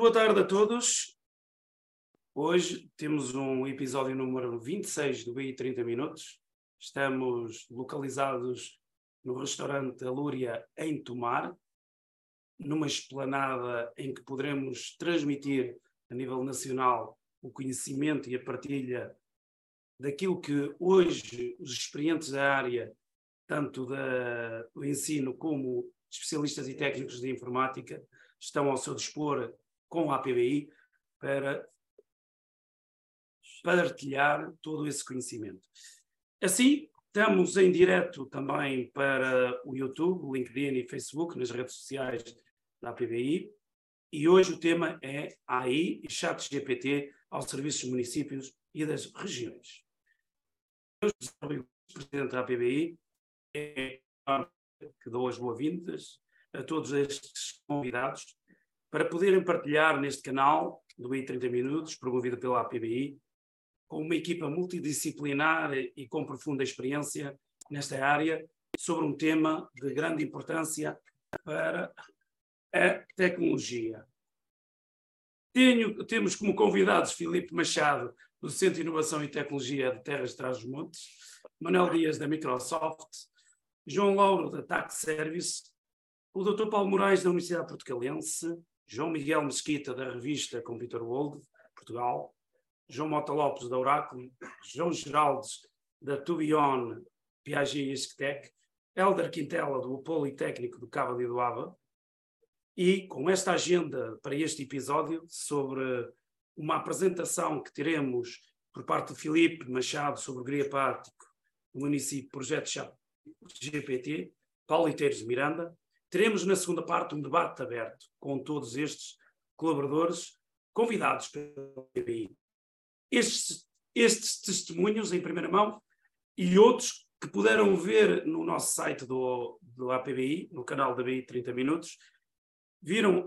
boa tarde a todos. Hoje temos um episódio número 26 do BI 30 Minutos. Estamos localizados no restaurante Alúria em Tomar, numa esplanada em que poderemos transmitir a nível nacional o conhecimento e a partilha daquilo que hoje os experientes da área, tanto da, do ensino como especialistas e técnicos de informática, estão ao seu dispor com a APBI para partilhar todo esse conhecimento. Assim, estamos em direto também para o YouTube, LinkedIn e Facebook, nas redes sociais da APBI, e hoje o tema é AI e chat GPT aos serviços dos municípios e das regiões. Eu sou o presidente da APBI, é que dou as boas-vindas a todos estes convidados para poderem partilhar neste canal do BI 30 Minutos, promovido pela APBI, com uma equipa multidisciplinar e com profunda experiência nesta área, sobre um tema de grande importância para a tecnologia. Tenho, temos como convidados Filipe Machado, do Centro de Inovação e Tecnologia de Terras de Trás-os-Montes, Manuel Dias, da Microsoft, João Lauro, da Tax Service, o Dr. Paulo Moraes, da Universidade Portugalense, João Miguel Mesquita, da revista Computer World, Portugal, João Mota Lopes, da Oráculo, João Geraldes, da Tubion, Piaget e Esquetec, Helder Quintela, do Politécnico do Cabo de Doava, e com esta agenda para este episódio sobre uma apresentação que teremos por parte de Filipe Machado sobre o griapático do município Projeto GPT, Paulo Iteiros Miranda, Teremos na segunda parte um debate aberto com todos estes colaboradores convidados pelo PBI. Estes, estes testemunhos em primeira mão e outros que puderam ver no nosso site do, do APBI, no canal da BI 30 Minutos, viram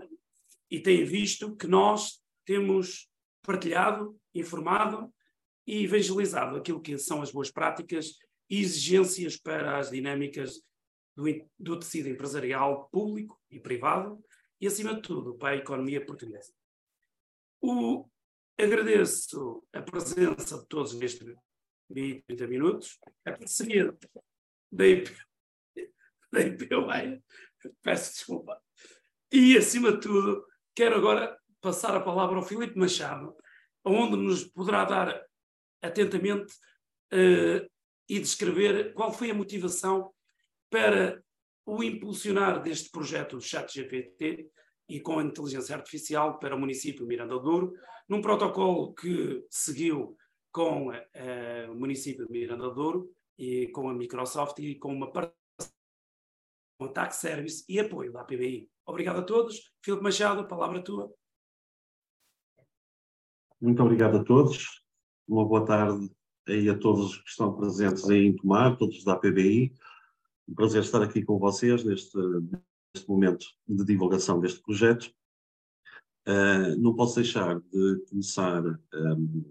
e têm visto que nós temos partilhado, informado e evangelizado aquilo que são as boas práticas e exigências para as dinâmicas do, do tecido empresarial público e privado e, acima de tudo, para a economia portuguesa. O, agradeço a presença de todos neste 30 minutos, a parceria da IP, da IPUEA, peço desculpa. E, acima de tudo, quero agora passar a palavra ao Filipe Machado, onde nos poderá dar atentamente uh, e descrever qual foi a motivação para o impulsionar deste projeto ChatGPT e com a inteligência artificial para o município Miranda do Douro, num protocolo que seguiu com uh, o município de Miranda do Douro e com a Microsoft e com uma participação com a Tax Service e apoio da APBI. Obrigado a todos. Filipe Machado, palavra tua. Muito obrigado a todos. Uma boa tarde aí a todos que estão presentes aí em Tomar, todos da APBI um prazer estar aqui com vocês neste, neste momento de divulgação deste projeto. Uh, não posso deixar de começar um,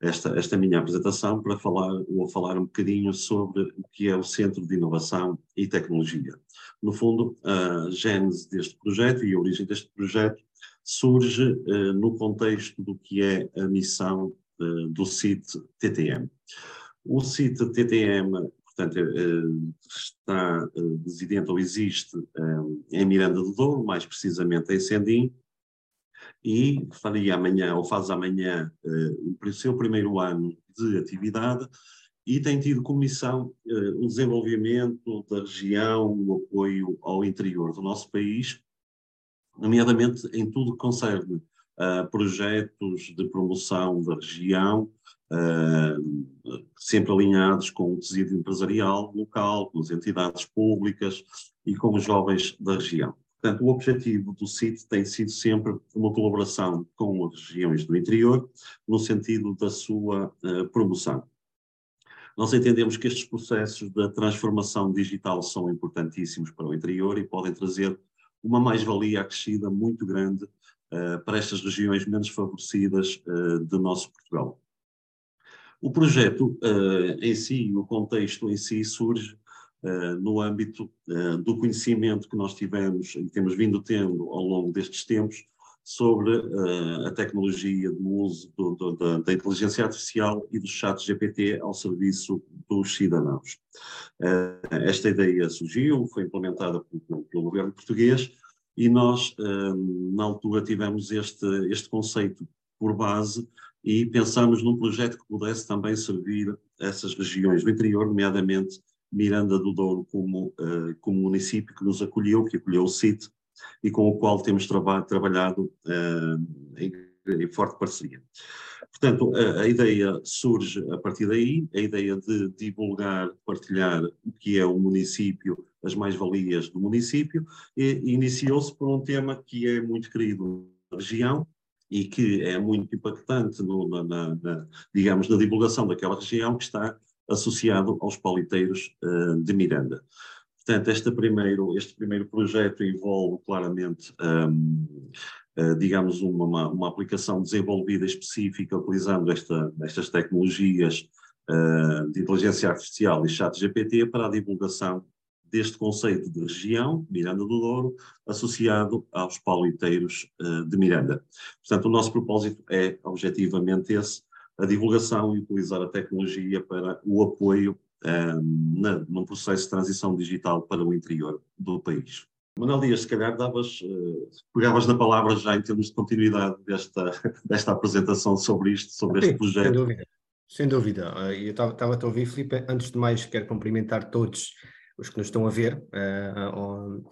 esta, esta minha apresentação para falar ou falar um bocadinho sobre o que é o Centro de Inovação e Tecnologia. No fundo, a gênese deste projeto e a origem deste projeto surge uh, no contexto do que é a missão uh, do CIT TTM. O CIT TTM portanto, eh, está residente eh, ou existe eh, em Miranda do Douro, mais precisamente em Sendim, e faria amanhã, ou faz amanhã, o seu primeiro ano de atividade e tem tido como missão o desenvolvimento da região, o apoio ao interior do nosso país, nomeadamente em tudo que concerne a projetos de promoção da região, uh, sempre alinhados com o tecido empresarial local, com as entidades públicas e com os jovens da região. Portanto, o objetivo do CIT tem sido sempre uma colaboração com as regiões do interior, no sentido da sua uh, promoção. Nós entendemos que estes processos da transformação digital são importantíssimos para o interior e podem trazer uma mais-valia acrescida muito grande uh, para estas regiões menos favorecidas uh, do nosso Portugal. O projeto uh, em si, o contexto em si, surge no âmbito do conhecimento que nós tivemos e temos vindo tendo ao longo destes tempos sobre a tecnologia do uso do, do, da, da, inteligência artificial e do chat GPT ao serviço dos cidadãos. Esta ideia surgiu, foi implementada pelo, pelo governo português e nós, uh, na altura, tivemos este, este conceito por base e pensamos num projeto que pudesse também servir essas regiões do interior, nomeadamente Miranda do Douro como, como município que nos acolheu, que acolheu o CIT, e com o qual temos traba trabalhado uh, em, em, forte parceria. Portanto, a, a, ideia surge a partir daí, a ideia de divulgar, partilhar o que é o município, as mais-valias do município, iniciou-se por um tema que é muito querido na região, e que é muito impactante no, na, na, digamos, na divulgação daquela região que está associado aos pauliteiros uh, de Miranda. Portanto, este primeiro, este primeiro projeto envolve claramente, um, uh, eh, digamos, uma, uma, aplicação desenvolvida específica utilizando esta, estas tecnologias uh, de inteligência artificial e chat GPT para a divulgação deste conceito de região, Miranda do Douro, associado aos pauliteiros uh, de Miranda. Portanto, o nosso propósito é, objetivamente, esse, a divulgação e utilizar a tecnologia para o apoio um, na, num processo de transição digital para o interior do país. Manuel Dias, se calhar davas, uh, pegavas na palavra já em termos de continuidade desta, desta apresentação sobre isto, sobre Sim, este projeto. Sem dúvida, sem dúvida. Eu estava a ouvir, Filipe, antes de mais quero cumprimentar todos os que nos estão a ver, uh,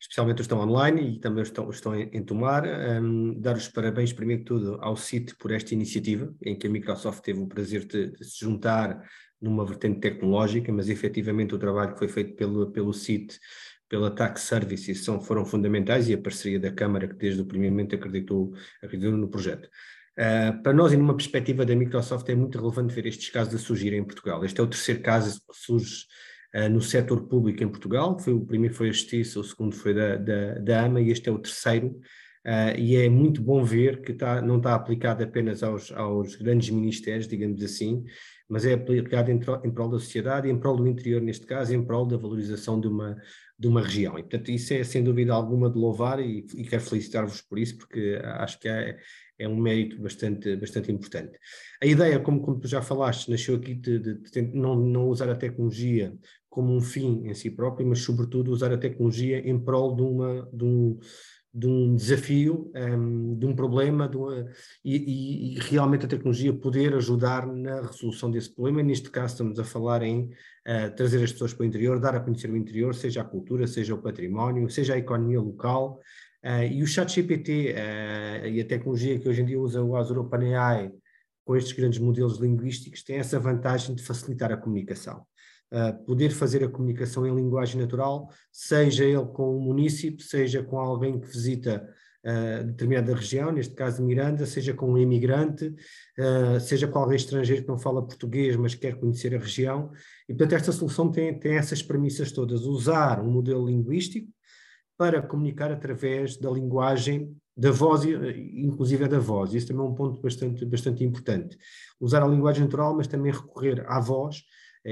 especialmente os que estão online e também os que estão, estão em, em Tomar. Um, dar os parabéns, primeiro de tudo, ao CIT por esta iniciativa, em que a Microsoft teve o prazer de, de se juntar numa vertente tecnológica, mas efetivamente o trabalho que foi feito pelo, pelo CIT, pela Tax Services, são, foram fundamentais e a parceria da Câmara, que desde o primeiro momento acreditou, acreditou no projeto. Uh, para nós, e numa perspectiva da Microsoft, é muito relevante ver estes casos a surgirem em Portugal. Este é o terceiro caso que surge no setor público em Portugal. Foi, o primeiro foi a Justiça, o segundo foi da, da, da AMA e este é o terceiro. Uh, e é muito bom ver que tá, não está aplicado apenas aos, aos grandes ministérios, digamos assim, mas é aplicado em, em prol da sociedade, em prol do interior, neste caso, em prol da valorização de uma, de uma região. E, portanto, isso é sem dúvida alguma de louvar e, e quero felicitar-vos por isso, porque acho que é, é um mérito bastante, bastante importante. A ideia, como, como tu já falaste, nasceu aqui de, de, de não, não usar a tecnologia como um fim em si próprio, mas sobretudo usar a tecnologia em prol de, uma, de um de um desafio, um, ehm, de um problema, de uma, e, e, realmente a tecnologia poder ajudar na resolução desse problema. Neste caso estamos a falar em uh, trazer as pessoas para o interior, dar a conhecer o interior, seja a cultura, seja o património, seja a economia local. Uh, e o chat GPT uh, eh, e a tecnologia que hoje em dia usa o Azure OpenAI com estes grandes modelos linguísticos tem essa vantagem de facilitar a comunicação poder fazer a comunicação em linguagem natural, seja ele com o município, seja com alguém que visita uh, determinada região, neste caso Miranda, seja com um imigrante, uh, seja com alguém estrangeiro que não fala português, mas quer conhecer a região. E, portanto, esta solução tem, tem essas premissas todas. Usar um modelo linguístico para comunicar através da linguagem da voz, inclusive da voz. Isso também é um ponto bastante, bastante importante. Usar a linguagem natural, mas também recorrer à voz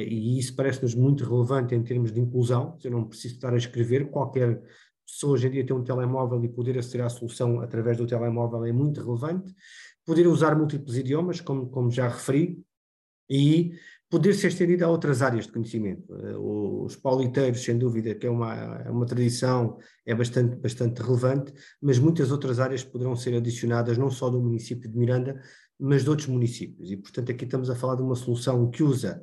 e isso parece-nos muito relevante em termos de inclusão. Eu não preciso estar a escrever, qualquer pessoa hoje em dia tem um telemóvel e poder aceder à solução através do telemóvel é muito relevante. Poder usar múltiplos idiomas, como, como já referi, e poder ser estendido a outras áreas de conhecimento. Eh, os pauliteiros, sem dúvida, que é uma, é uma tradição, é bastante, bastante relevante, mas muitas outras áreas poderão ser adicionadas, não só do município de Miranda, mas de outros municípios. E, portanto, aqui estamos a falar de uma solução que usa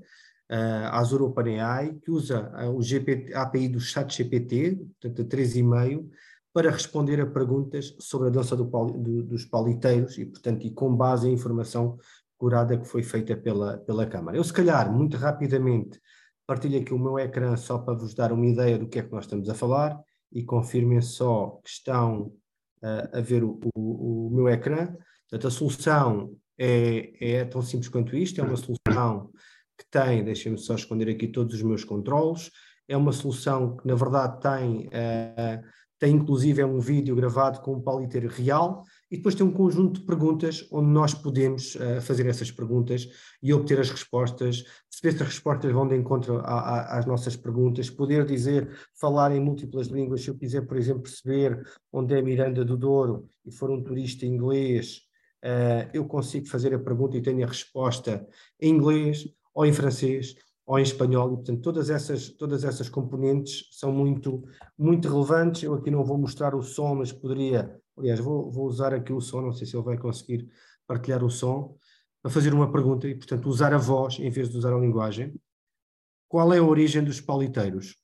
a Azure OpenAI, que usa o GPT, a API do ChatGPT, portanto a 3,5, para responder a perguntas sobre a dança do, do, dos pauliteiros e, portanto, e com base em informação curada que foi feita pela, pela Câmara. Eu, se calhar, muito rapidamente, partilho aqui o meu ecrã só para vos dar uma ideia do que é que nós estamos a falar e confirmem só que estão uh, a ver o, o, o, meu ecrã. Portanto, a solução é, é tão simples quanto isto, é uma solução que tem, deixem-me só esconder aqui todos os meus controles, é uma solução que na verdade tem, uh, tem inclusive é um vídeo gravado com um paliteiro real e depois tem um conjunto de perguntas onde nós podemos uh, fazer essas perguntas e obter as respostas, perceber se as respostas vão de encontro a, a, às nossas perguntas, poder dizer, falar em múltiplas línguas, se eu quiser, por exemplo, perceber onde é Miranda do Douro e for um turista inglês, uh, eu consigo fazer a pergunta e tenho a resposta em inglês ou em francês ou em espanhol, e portanto todas essas, todas essas componentes são muito, muito relevantes, eu aqui não vou mostrar o som, mas poderia Aliás, vou, vou usar aqui o som, não sei se ele vai conseguir partilhar o som, para fazer uma pergunta e, portanto, usar a voz em vez de usar a linguagem. Qual é a origem dos pauliteiros?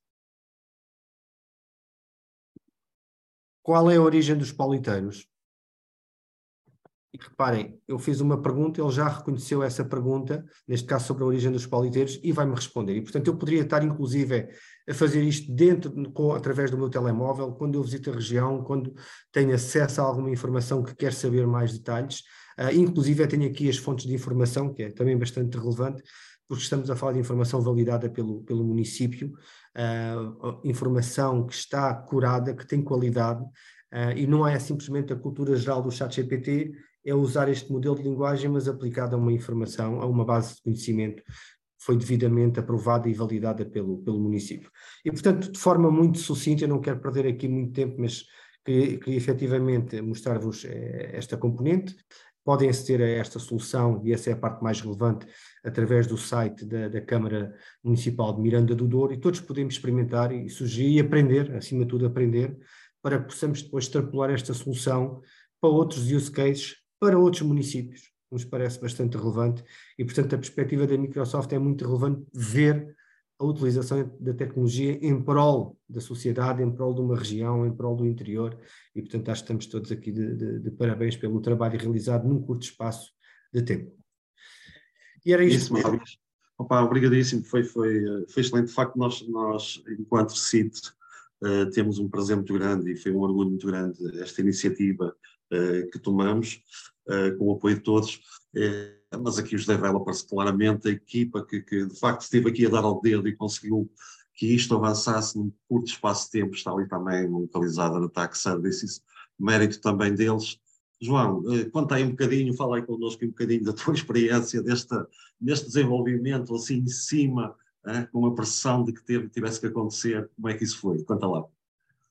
Qual é a origem dos pauliteiros? Reparem, eu fiz uma pergunta, ele já reconheceu essa pergunta, neste caso sobre a origem dos pauliteiros, e vai-me responder. E, portanto, eu poderia estar, inclusive, a fazer isto dentro, com, através do meu telemóvel, quando eu visito a região, quando tenho acesso a alguma informação que quer saber mais detalhes. Uh, inclusive, tenho aqui as fontes de informação, que é também bastante relevante, porque estamos a falar de informação validada pelo, pelo município, uh, informação que está curada, que tem qualidade, uh, e não é simplesmente a cultura geral do chat GPT, é usar este modelo de linguagem, mas aplicado a uma informação, a uma base de conhecimento foi devidamente aprovada e validada pelo, pelo município. E, portanto, de forma muito sucinta, eu não quero perder aqui muito tempo, mas queria, queria efetivamente mostrar-vos eh, esta componente. Podem aceder a esta solução, e essa é a parte mais relevante, através do site da, da Câmara Municipal de Miranda do Douro, e todos podemos experimentar e sugerir e aprender, acima de tudo aprender, para que possamos depois extrapolar esta solução para outros use cases para outros municípios. Nos parece bastante relevante e, portanto, a perspectiva da Microsoft é muito relevante ver a utilização da tecnologia em prol da sociedade, em prol de uma região, em prol do interior e, portanto, acho que estamos todos aqui de, de, de parabéns pelo trabalho realizado num curto espaço de tempo. E era isto. Isso, Opa, obrigadíssimo, foi, foi, foi excelente. De facto, nós, nós enquanto CIT, uh, temos um prazer muito grande e foi um orgulho muito grande esta iniciativa que tomamos, uh, com o apoio de todos. Uh, mas aqui os developers, claramente, a equipa que, que, de facto esteve aqui a dar ao dedo e conseguiu que isto avançasse num curto espaço de tempo, está ali também localizada na Tax Services, mérito também deles. João, conta aí um bocadinho, fala aí connosco um bocadinho da tua experiência deste, deste desenvolvimento, assim em cima, com a pressão de que teve, tivesse que acontecer, como é que isso foi? Conta lá.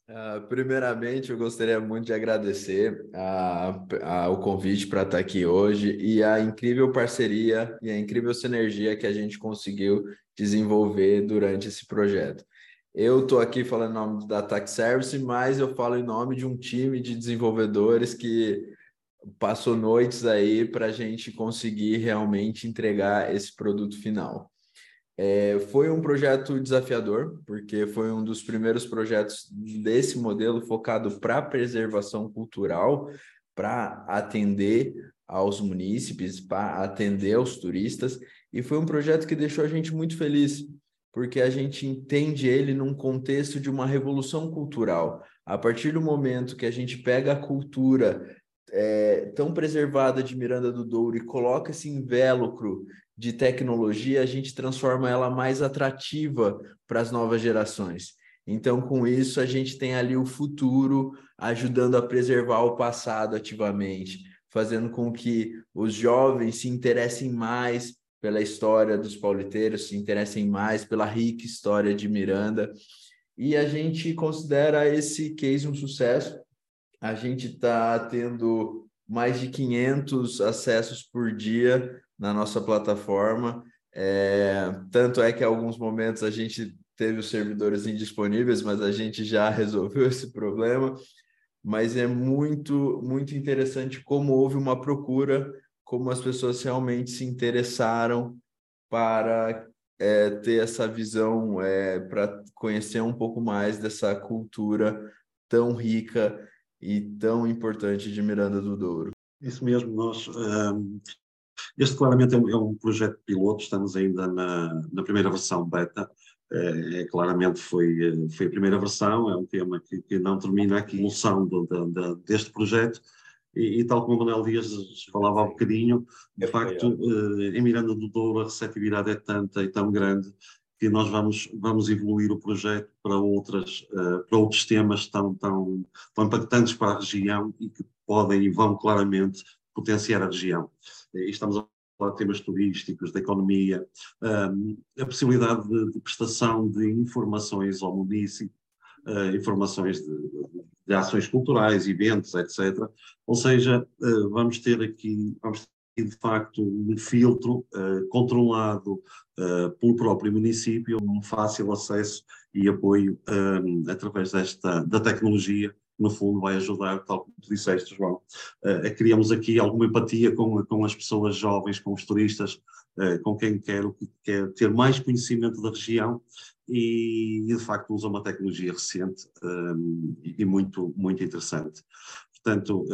Uh, primeiramente, eu gostaria muito de agradecer a, a, o convite para estar aqui hoje e a incrível parceria e a incrível sinergia que a gente conseguiu desenvolver durante esse projeto. Eu estou aqui falando em nome da Tax Service, mas eu falo em nome de um time de desenvolvedores que passou noites aí para a gente conseguir realmente entregar esse produto final. É, foi um projeto desafiador, porque foi um dos primeiros projetos desse modelo focado para preservação cultural, para atender aos munícipes, para atender aos turistas, e foi um projeto que deixou a gente muito feliz, porque a gente entende ele num contexto de uma revolução cultural. A partir do momento que a gente pega a cultura é, tão preservada de Miranda do Douro e coloca esse invólucro de tecnologia, a gente transforma ela mais atrativa para as novas gerações. Então, com isso, a gente tem ali o futuro ajudando a preservar o passado ativamente, fazendo com que os jovens se interessem mais pela história dos pauliteiros, se interessem mais pela rica história de Miranda. E a gente considera esse case um sucesso. A gente está tendo mais de 500 acessos por dia na nossa plataforma. É, tanto é que em alguns momentos a gente teve os servidores indisponíveis, mas a gente já resolveu esse problema. Mas é muito, muito interessante como houve uma procura, como as pessoas realmente se interessaram para é, ter essa visão, é, para conhecer um pouco mais dessa cultura tão rica e tão importante de Miranda do Douro. Isso mesmo, nós um, este claramente é um, é um projeto piloto, estamos ainda na, na primeira versão beta, é, é, claramente foi, foi a primeira versão, é um tema que, que não termina aqui a evolução do, deste projeto, e, e, tal como o Manuel Dias falava há um bocadinho, de é facto, eh, em Miranda do Douro a receptividade é tanta e tão grande que nós vamos, vamos evoluir o projeto para, outras, uh, para outros temas tão, tão, tão impactantes para a região e que podem e vão claramente potenciar a região. Estamos a falar de temas turísticos, da economia, a possibilidade de, prestação de informações ao município, uh, informações de, de, ações culturais, eventos, etc. Ou seja, uh, vamos ter aqui, vamos ter de facto um filtro uh, controlado pelo próprio município, um fácil acesso e apoio através desta, da tecnologia no fundo vai ajudar, tal como tu disseste, João, a criarmos aqui alguma empatia com, com as pessoas jovens, com os turistas, com quem quer, quer ter mais conhecimento da região e, de facto usa uma tecnologia recente e muito, muito interessante. Portanto,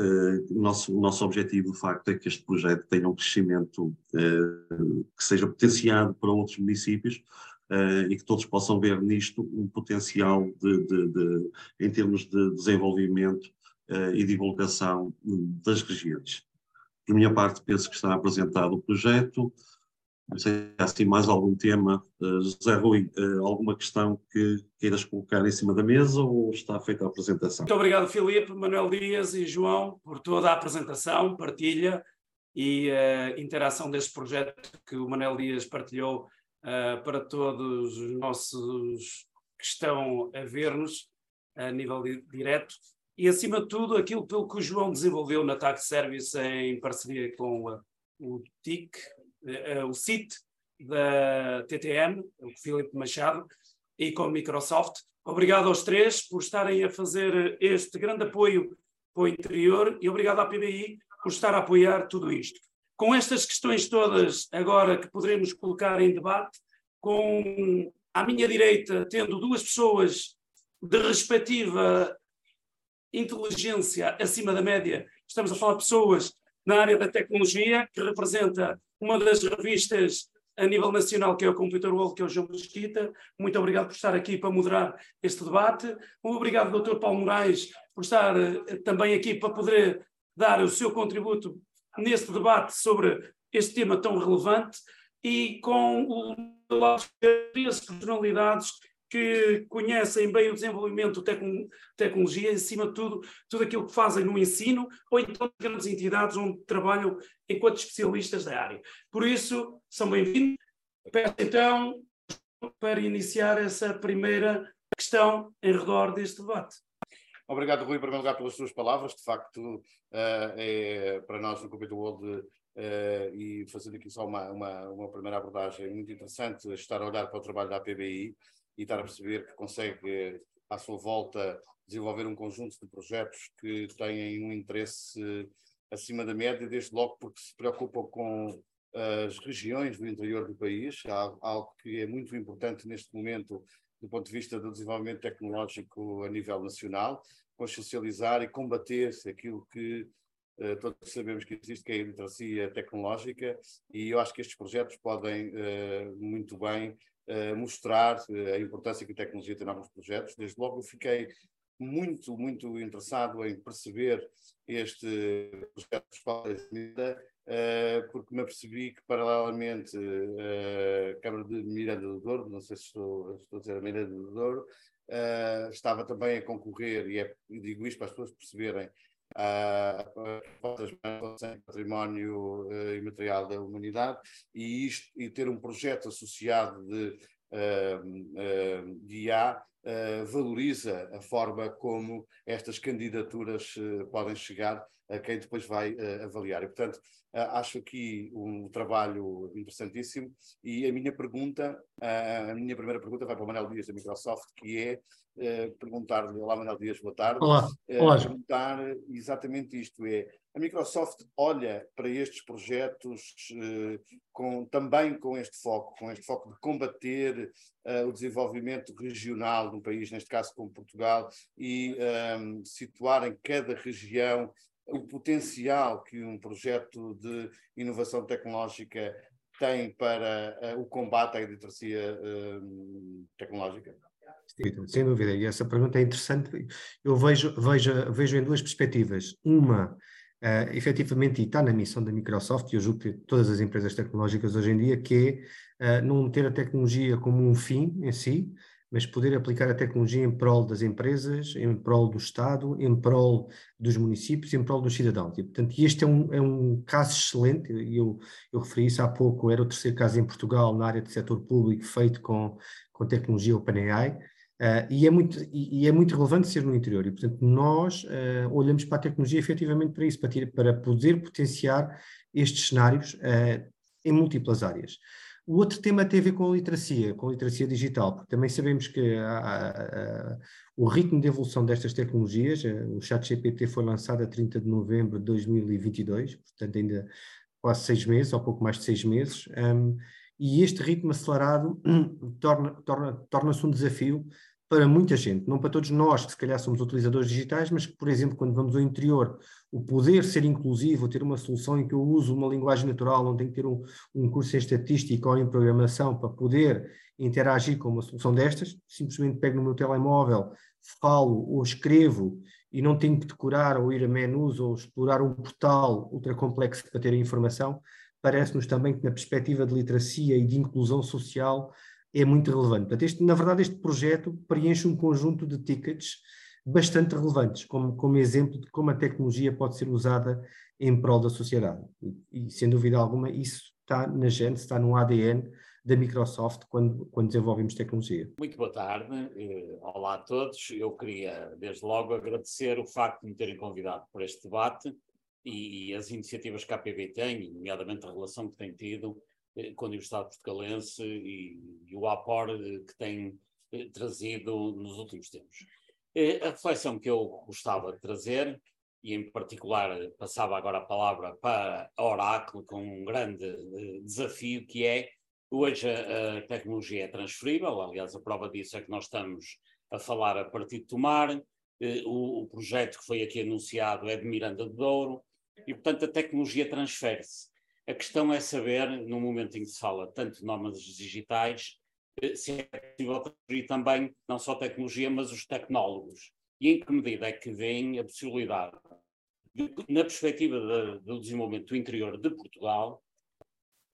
o nosso, nosso objetivo, de facto, é que este projeto tenha um crescimento que seja potenciado para outros municípios, uh, e que todos possam ver nisto um potencial de, de, de em termos de desenvolvimento uh, e divulgação das regiões. Por minha parte, penso que está apresentado o projeto. Não sei se há assim mais algum tema. Uh, José Rui, alguma questão que queiras colocar em cima da mesa ou está feita a apresentação? Muito obrigado, Filipe, Manuel Dias e João, por toda a apresentação, partilha e a interação deste projeto que o Manuel Dias partilhou uh, para todos os nossos que estão a ver-nos a nível direto e, acima de tudo, aquilo pelo que o João desenvolveu na TAC Service em parceria com a, o TIC, uh, o CIT da TTM, o Filipe Machado, e com a Microsoft. Obrigado aos três por estarem a fazer este grande apoio para o interior e obrigado à PBI por estar a apoiar tudo isto com estas questões todas agora que poderemos colocar em debate, com à minha direita tendo duas pessoas de respectiva inteligência acima da média, estamos a falar de pessoas na área da tecnologia, que representa uma das revistas a nível nacional, que é o Computer World, que é o João Mesquita. Muito obrigado por estar aqui para moderar este debate. Obrigado, Dr. Paulo Moraes, por estar eh, também aqui para poder dar o seu contributo neste debate sobre este tema tão relevante e com o personalidades que conhecem bem o desenvolvimento de tecno tecnologia, acima de tudo, tudo aquilo que fazem no ensino, ou então grandes entidades onde trabalham enquanto especialistas da área. Por isso, são bem-vindos. Peço então para iniciar essa primeira questão em redor deste debate. Obrigado, Rui, em primeiro lugar, pelas suas palavras. De facto, uh, é para nós no Computer World uh, e fazendo aqui só uma, uma, uma, primeira abordagem muito interessante, estar a olhar para o trabalho da APBI e estar a perceber que consegue, à sua volta, desenvolver um conjunto de projetos que têm um interesse acima da média, desde logo porque se preocupam com as regiões do interior do país, algo que é muito importante neste momento do ponto de vista do desenvolvimento tecnológico a nível nacional, consciencializar e combater aquilo que uh, todos sabemos que existe, que é a iliteracia tecnológica, e eu acho que estes projetos podem uh, muito bem uh, mostrar a importância que a tecnologia tem em alguns projetos. Desde logo fiquei muito, muito interessado em perceber este projeto de escola porque me apercebi que, paralelamente, a Câmara de Miranda do Douro, não sei se estou, estou a dizer a Miranda do Douro, uh, estava também a concorrer, e, é, digo isto para as pessoas perceberem, a património uh, imaterial da humanidade e, isto, e ter um projeto associado de, uh, uh, de IA valoriza a forma como estas candidaturas podem chegar a quem depois vai avaliar. E, portanto, Uh, acho aqui um trabalho interessantíssimo e a minha pergunta, a minha primeira pergunta vai para o Manuel Dias da Microsoft, que é uh, perguntar-lhe, olá Manuel Dias, boa tarde. Olá, olá. Perguntar exatamente isto, é, a Microsoft olha para estes projetos com, também com este foco, com este foco de combater o desenvolvimento regional num país, neste caso como Portugal, e um, situar em cada região o potencial que um projeto de inovação tecnológica tem para uh, o combate à iliteracia uh, tecnológica? Sem dúvida, e essa pergunta é interessante. Eu vejo, vejo, vejo em duas perspectivas. Uma, uh, efetivamente, e está na missão da Microsoft, e eu julgo que todas as empresas tecnológicas hoje em dia, que é uh, não ter a tecnologia como um fim em si, mas poder aplicar a tecnologia em prol das empresas, em prol do Estado, em prol dos municípios, em prol dos cidadãos. E, portanto, este é um, é um caso excelente, eu, eu referi isso há pouco, era o terceiro caso em Portugal na área do setor público feito com, com tecnologia OpenAI, uh, e, é muito, e, e, é muito relevante ser no interior, e portanto nós uh, olhamos para a tecnologia efetivamente para isso, para, ter, para poder potenciar estes cenários uh, em múltiplas áreas. O outro tema tem a ver com a literacia, com a literacia digital, porque também sabemos que o ritmo de evolução destas tecnologias, eh, o ChatGPT foi lançado a 30 de novembro de 2022, portanto ainda quase seis meses, ou pouco mais de seis meses, um, e este ritmo acelerado torna-se torna, torna um desafio para muita gente, não para todos nós que se calhar somos utilizadores digitais, mas que, por exemplo, quando vamos ao interior, o poder ser inclusivo, ter uma solução em que eu uso uma linguagem natural, não tenho que ter um, um curso em estatística ou em programação para poder interagir com uma solução destas, simplesmente pego no meu telemóvel, falo ou escrevo e não tenho que decorar ou ir a menus ou explorar um portal ultra complexo para ter a informação, parece-nos também que na perspectiva de literacia e de inclusão social é muito relevante. Portanto, este, na verdade, este projeto preenche um conjunto de tickets bastante relevantes, como, como exemplo de como a tecnologia pode ser usada em prol da sociedade. E, e sem dúvida alguma, isso está na gente, está no ADN da Microsoft quando, quando desenvolvemos tecnologia. Muito boa tarde, eh, olá a todos. Eu queria, desde logo, agradecer o facto de me terem convidado para este debate e, e as iniciativas que a APB tem, nomeadamente a relação que tem tido eh, com a Universidade Portugalense e, e o aporte eh, que tem eh, trazido nos últimos tempos. A reflexão que eu gostava de trazer, e em particular passava agora a palavra para a Oracle, com um grande desafio que é, hoje a, a tecnologia é transferível, aliás a prova disso é que nós estamos a falar a partir de Tomar, o, o projeto que foi aqui anunciado é de Miranda do Douro, e portanto a tecnologia transfere-se. A questão é saber, no momento em que se fala tanto de nómadas digitais, eh, se é possível transferir também não só a tecnologia, mas os tecnólogos. E em que medida é que vem a possibilidade, de, na perspectiva de, do desenvolvimento do interior de Portugal,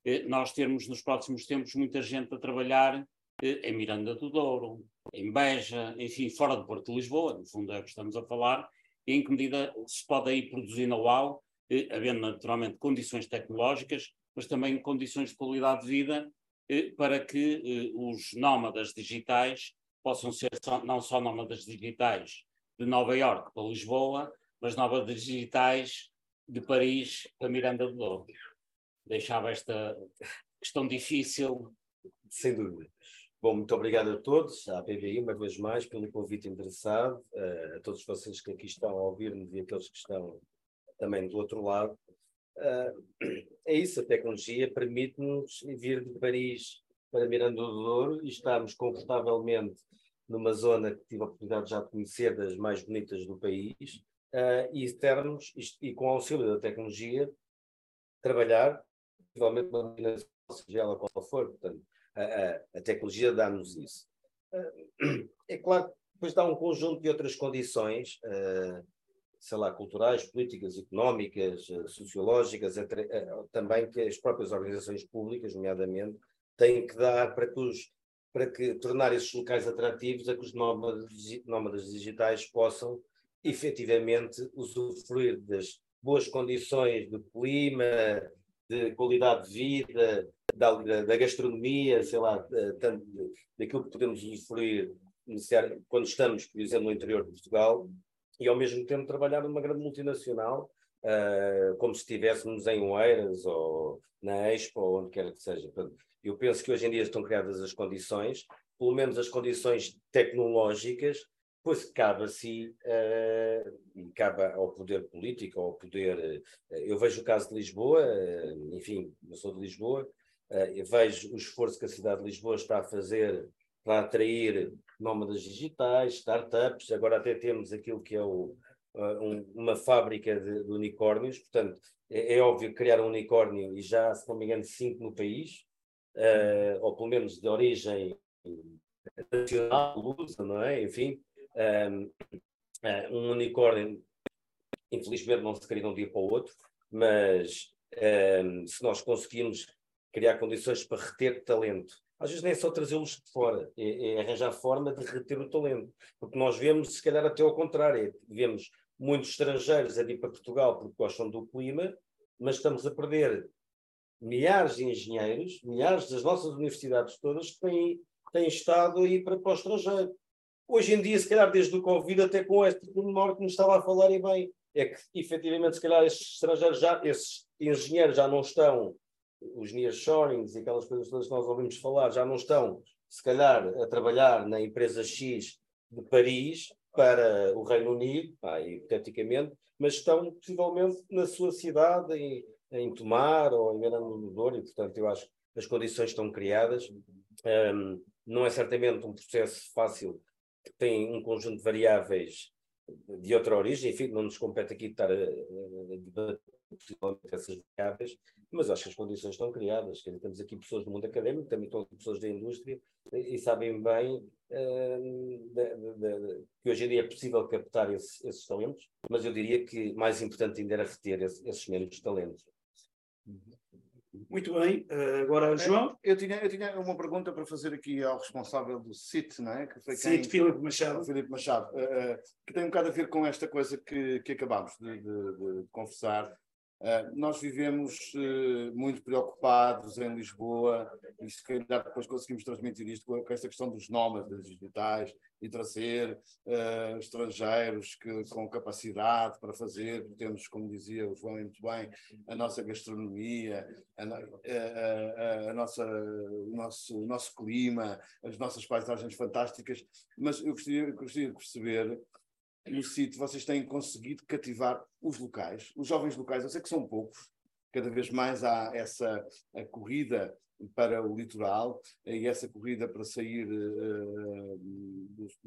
eh, nós termos nos próximos tempos muita gente a trabalhar eh, em Miranda do Douro, em Beja, enfim, fora do Porto de Lisboa, no fundo é o que estamos a falar, e em que medida se pode aí produzir know-how eh, havendo naturalmente condições tecnológicas, mas também condições de qualidade de vida eh, para que eh, os nómadas digitais possam ser não só nómadas digitais de Nova Iorque para Lisboa, mas nómadas digitais de Paris para Miranda do Douro. Deixava esta questão difícil. Sem dúvida. Bom, muito obrigado a todos, à PVI, uma vez mais, pelo convite interessado, a todos vocês que aqui estão a ouvir-nos e aqueles que estão também do outro lado. Uh, é isso, a tecnologia permite-nos vir de Paris para Miranda do Douro e estarmos confortavelmente numa zona que tive a oportunidade já de conhecer, das mais bonitas do país, uh, e termos, e com o auxílio da tecnologia, trabalhar, possivelmente, uma seja ela qual for. Portanto, a, a, a tecnologia dá-nos isso. Uh, é claro que depois dá um conjunto de outras condições. Uh, sei lá, culturais, políticas, económicas, eh, sociológicas, eh, também que as próprias organizações públicas, nomeadamente, têm que dar para que, os, para que tornar esses locais atrativos a que os nómadas, nómadas digitais possam efetivamente usufruir das boas condições de clima, de qualidade de vida, da, da gastronomia, sei lá, tanto daquilo que podemos usufruir quando estamos, por exemplo, no interior de Portugal, e ao mesmo tempo trabalhar numa grande multinacional, uh, como se estivéssemos em Oeiras ou na Expo, ou onde quer que seja. Eu penso que hoje em dia estão criadas as condições, pelo menos as condições tecnológicas, pois cabe a si, uh, cabe ao poder político, ao poder. Uh, eu vejo o caso de Lisboa, uh, enfim, eu sou de Lisboa, vejo o esforço que a cidade de Lisboa está a fazer para atrair nómadas digitais, startups, agora até temos aquilo que é o, uh, um, uma fábrica de, de unicórnios, portanto, é, é, óbvio criar um unicórnio e já, se não me engano, cinco no país, uh, ou pelo menos de origem nacional, lusa, não é? Enfim, um, uh, um unicórnio, infelizmente, não se cria de um dia para o outro, mas um, se nós conseguimos criar condições para reter talento às vezes não é só trazê-los de fora, é, é, arranjar forma de reter o talento. Porque nós vemos, se calhar até ao contrário, vemos muitos estrangeiros a vir para Portugal porque gostam do clima, mas estamos a perder milhares de engenheiros, milhares das nossas universidades todas que têm, têm estado aí para, para o estrangeiro. Hoje em dia, se calhar desde o Covid até com este pormenor que nos estava a falar e bem, é que efetivamente se calhar esses estrangeiros já, esses engenheiros já não estão, os nearshorings e aquelas coisas todas que nós ouvimos falar, já não estão se calhar a trabalhar na empresa X de Paris para o Reino Unido, pá, hipoteticamente, mas estão possivelmente na sua cidade, em, em Tomar ou em Miranda do Douro, e portanto eu acho que as condições estão criadas. Um, não é certamente um processo fácil, que tem um conjunto de variáveis de outra origem, enfim, não nos compete aqui estar a, debater essas variáveis, mas acho que as condições estão criadas. Quer dizer, temos aqui pessoas do mundo académico, também estão pessoas da indústria e, e sabem bem uh, de, de, de, que hoje em dia é possível captar esse, esses talentos, mas eu diria que mais importante ainda era reter esse, esses mesmos talentos. Muito bem, uh, agora João. Eu tinha, eu tinha uma pergunta para fazer aqui ao responsável do CIT, não é? Que foi CIT, quem... Filipe Machado. Filipe Machado, uh, que tem um bocado a ver com esta coisa que, que acabámos de, de, de conversar, nós vivemos uh, muito preocupados em Lisboa e se calhar depois conseguimos transmitir isto com, com esta questão dos nómadas digitais e trazer uh, estrangeiros que, com capacidade para fazer, temos, como dizia o João muito bem, a nossa gastronomia, a, a, a, a nossa, o, nosso, o nosso clima, as nossas paisagens fantásticas, mas eu gostaria, gostaria de perceber no sítio vocês têm conseguido cativar os locais, os jovens locais, eu sei que são poucos, cada vez mais há essa corrida para o litoral e essa corrida para sair uh, dos...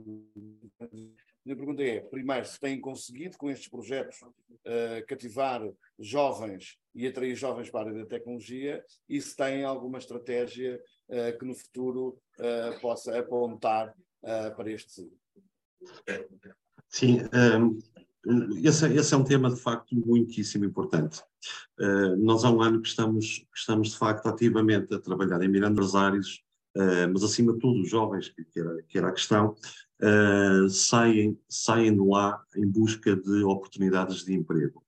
Minha pergunta é, primeiro, se têm conseguido com estes projetos uh, cativar jovens e atrair jovens para a área da tecnologia e se têm alguma estratégia uh, que no futuro possa apontar para este Sim, um, esse, esse, é um tema de facto muitíssimo importante. Uh, nós há um ano que estamos, estamos de facto ativamente a trabalhar em Miranda Rosários, uh, mas acima de tudo os jovens, que era, que era a questão, saem, saem de lá em busca de oportunidades de emprego.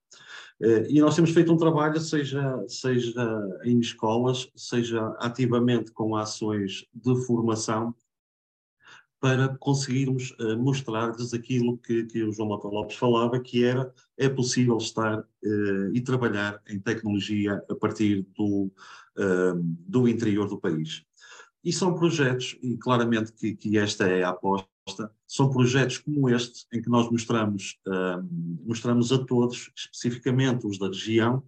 e nós temos feito um trabalho, seja, seja em escolas, seja ativamente com ações de formação, para conseguirmos uh, mostrar-lhes aquilo que, que, o João Mota Lopes falava, que era, é possível estar uh, e trabalhar em tecnologia a partir do, uh, do interior do país. E são projetos, e claramente que, que, esta é a aposta, são projetos como este, em que nós mostramos, mostramos a todos, especificamente os da região,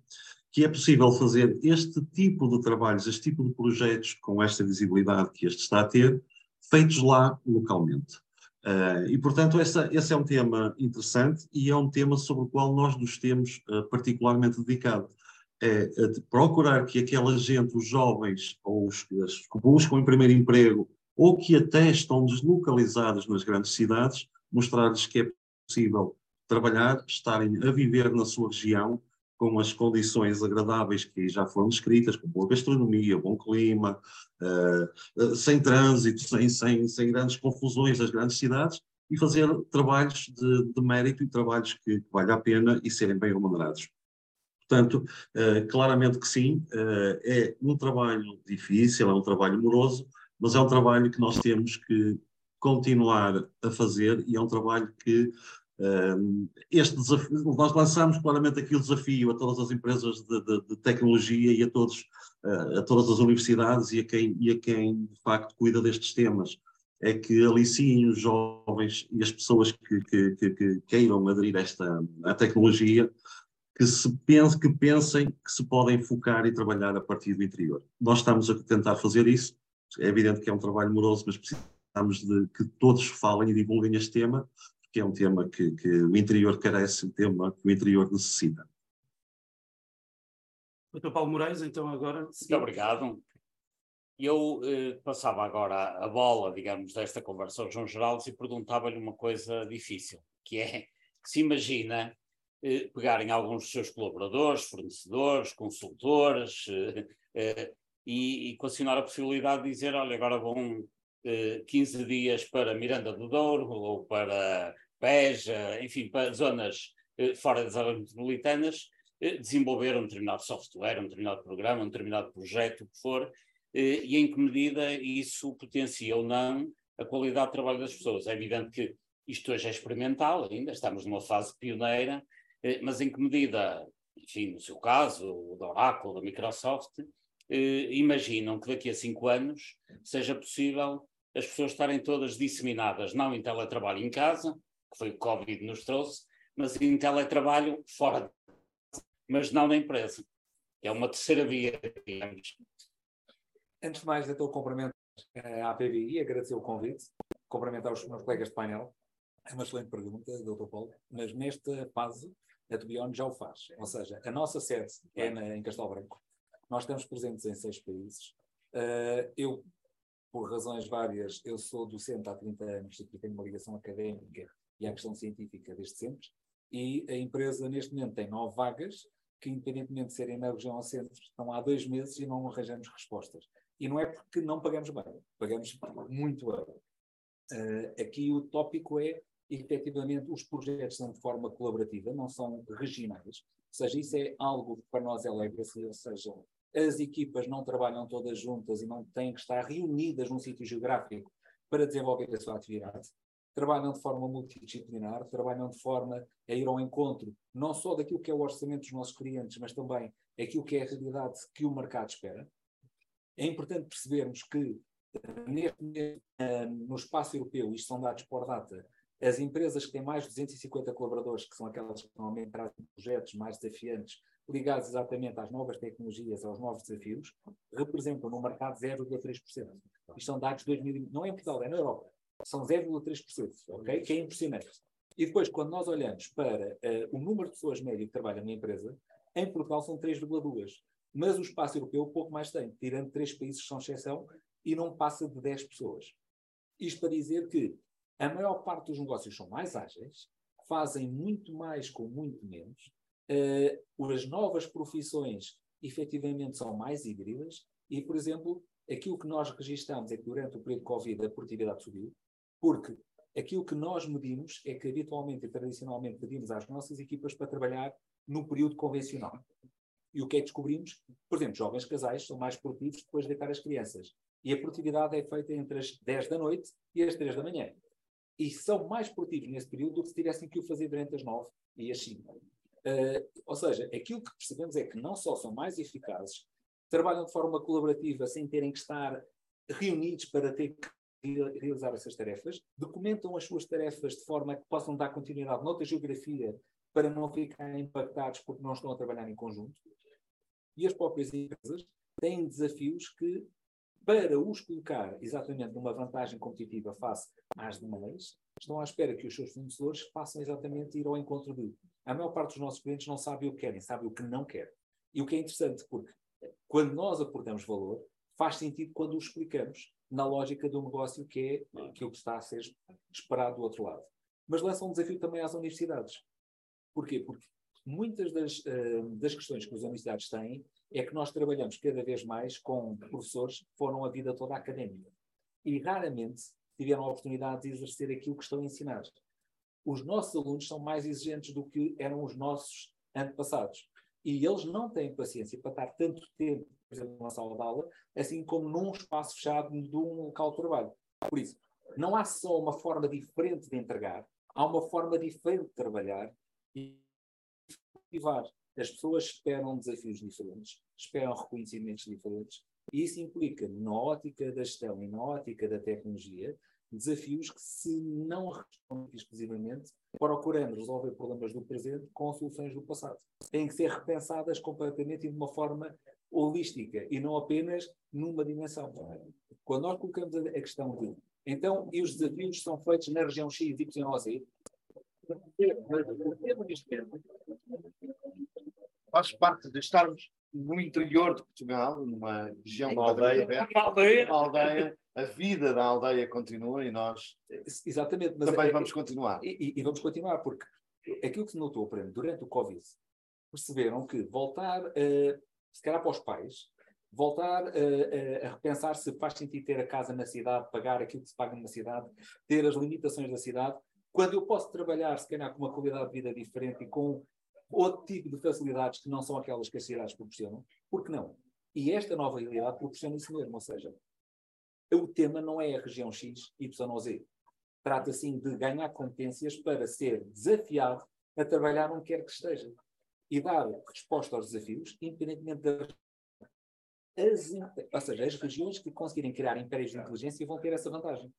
que é possível fazer este tipo de trabalhos, este tipo de projetos com esta visibilidade que este está a ter, feitos lá localmente. Uh, e, portanto, essa, esse é um tema interessante e é um tema sobre o qual nós nos temos uh, particularmente dedicado. É procurar que aquela gente, os jovens, ou os que buscam em primeiro emprego, ou que até estão deslocalizados nas grandes cidades, mostrar-lhes que é possível trabalhar, estarem a viver na sua região, com as condições agradáveis que já foram descritas, com boa gastronomia, bom clima, uh, sem trânsito, sem, sem, sem grandes confusões das grandes cidades, e fazer trabalhos de, de mérito e trabalhos que, que valham a pena e serem bem remunerados. Portanto, uh, claramente que sim, uh, é um trabalho difícil, é um trabalho moroso, mas é um trabalho que nós temos que continuar a fazer e é um trabalho que este desafio, nós lançamos claramente aqui o desafio a todas as empresas de, de, de tecnologia e a, todos, a todas as universidades e a, quem, e a quem de facto cuida destes temas, é que aliciem os jovens e as pessoas que, que, que, que queiram aderir a esta a tecnologia, que, se pense, que pensem que se podem focar e trabalhar a partir do interior. Nós estamos a tentar fazer isso, é evidente que é um trabalho moroso, mas precisamos de que todos falem e divulguem este tema, que é um tema que, que o interior carece, um tema que o interior necessita. Doutor Paulo Moraes, então agora. Muito obrigado. Eu eh, passava agora a bola, digamos, desta conversa ao João Geraldo e perguntava-lhe uma coisa difícil, que é que se imagina eh, pegarem alguns dos seus colaboradores, fornecedores, consultores, eh, eh e, e a possibilidade de dizer, olha, agora vão 15 dias para Miranda do Douro ou para Beja, enfim, para zonas eh, fora das áreas metropolitanas, eh, desenvolver um determinado software, um determinado programa, um determinado projeto, o que for, eh, e em que medida isso potencia ou não a qualidade de trabalho das pessoas. É evidente que isto hoje é experimental ainda, estamos numa fase pioneira, eh, mas em que medida, enfim, no seu caso, o da Oracle, da Microsoft, imaginam que daqui a cinco anos seja possível as pessoas estarem todas disseminadas, não em teletrabalho em casa, que foi o Covid nos trouxe, mas em teletrabalho fora, mas não na empresa. É uma terceira via, digamos. Antes de mais, então, cumprimento à APBI, agradecer o convite, cumprimentar os meus colegas de painel. É uma excelente pergunta, Dr. Paulo, mas nesta fase a Tubion já o faz. Ou seja, a nossa sede é na, em Castelo Branco. Nós estamos presentes em seis países. Uh, eu, por razões várias, eu sou docente há 30 anos e tenho uma ligação académica e à questão científica desde sempre. E a empresa, neste momento, tem nove vagas, que, independentemente de serem na região ou centro, estão há dois meses e não arranjamos respostas. E não é porque não pagamos bem, pagamos muito bem. Uh, aqui o tópico é, efetivamente, os projetos são de forma colaborativa, não são regionais. Ou seja, isso é algo que para nós é legacy, ou seja, as equipas não trabalham todas juntas e não têm que estar reunidas num sítio geográfico para desenvolver a sua atividade trabalham de forma multidisciplinar, trabalham de forma a ir ao encontro não só daquilo que é o orçamento dos nossos clientes, mas também aquilo que é a realidade que o mercado espera. É importante percebermos que neste, no espaço europeu, isto são dados por data, as empresas que têm mais de 250 colaboradores, que são aquelas que normalmente trazem projetos mais desafiantes, ligados exatamente às novas tecnologias, aos novos desafios, representam no mercado 0,3%. Isto são dados de 2020, não é em Portugal, é na Europa são 0,3%, ok? Que é impressionante. E depois, quando nós olhamos para uh, o número de pessoas médio que trabalham na empresa, em Portugal são 3,2%. Mas o espaço europeu pouco mais tem, tirando três países que são exceção, e não passa de 10 pessoas. Isto para dizer que a maior parte dos negócios são mais ágeis, fazem muito mais com muito menos, uh, as novas profissões efetivamente são mais híbridas, e, por exemplo, aquilo que nós registramos é que durante o período de Covid a produtividade subiu, porque aquilo que nós medimos é que habitualmente e tradicionalmente pedimos às nossas equipas para trabalhar no período convencional. E o que é que descobrimos? Por exemplo, jovens casais são mais produtivos depois de deitar as crianças. E a produtividade é feita entre as 10 da noite e as 3 da manhã. E são mais produtivos nesse período do que se tivessem que o fazer durante as 9 e as 5. Uh, ou seja, aquilo que percebemos é que não só são mais eficazes, trabalham de forma colaborativa sem terem que estar reunidos para ter que realizar essas tarefas, documentam as suas tarefas de forma que possam dar continuidade noutra geografia para não ficarem impactados porque não estão a trabalhar em conjunto. E as próprias empresas têm desafios que, para os colocar exatamente numa vantagem competitiva face às demais, estão à espera que os seus fornecedores façam exatamente ir ao encontro de. A maior parte dos nossos clientes não sabe o que querem, sabe o que não querem. E o que é interessante, porque quando nós aportamos valor, faz sentido quando o explicamos na lógica do negócio que é aquilo que está a ser esperado do outro lado. Mas lança um desafio também às universidades. Porquê? Porque muitas das, uh, das questões que as universidades têm é que nós trabalhamos cada vez mais com professores que foram a vida toda académica e raramente tiveram a oportunidade de exercer aquilo que estão a ensinar. Os nossos alunos são mais exigentes do que eram os nossos antepassados. E eles não têm paciência para estar tanto tempo por exemplo, numa sala de aula, assim como num espaço fechado de um local de trabalho. Por isso, não há só uma forma diferente de entregar, há uma forma diferente de trabalhar e motivar. As pessoas esperam desafios diferentes, esperam reconhecimentos diferentes, e isso implica, na ótica da gestão e na ótica da tecnologia, desafios que, se não respondem exclusivamente, procurando resolver problemas do presente com soluções do passado. Têm que ser repensadas completamente e de uma forma holística e não apenas numa dimensão. Quando nós colocamos a questão de então, e os desafios são feitos na região X, Y ou Z, faz parte de estarmos no interior de Portugal, numa região uma aldeia, uma aldeia, uma aldeia, a vida da aldeia continua e nós Exatamente, mas também é, vamos continuar. E, e, vamos continuar, porque aquilo que se notou, por exemplo, durante o Covid, perceberam que voltar a se calhar para os pais, voltar a, a, repensar se faz sentido ter a casa na cidade, pagar aquilo que se paga na cidade, ter as limitações da cidade, quando eu posso trabalhar, se calhar, com uma qualidade de vida diferente e com outro tipo de facilidades que não são aquelas que as cidades proporcionam, por que não? E esta nova realidade proporciona isso mesmo, ou seja, o tema não é a região X, Y ou Z. Trata-se de ganhar competências para ser desafiado a trabalhar onde quer que esteja e dar resposta aos desafios, independentemente das as, ou seja, as regiões que conseguirem criar impérios de inteligência vão ter essa vantagem.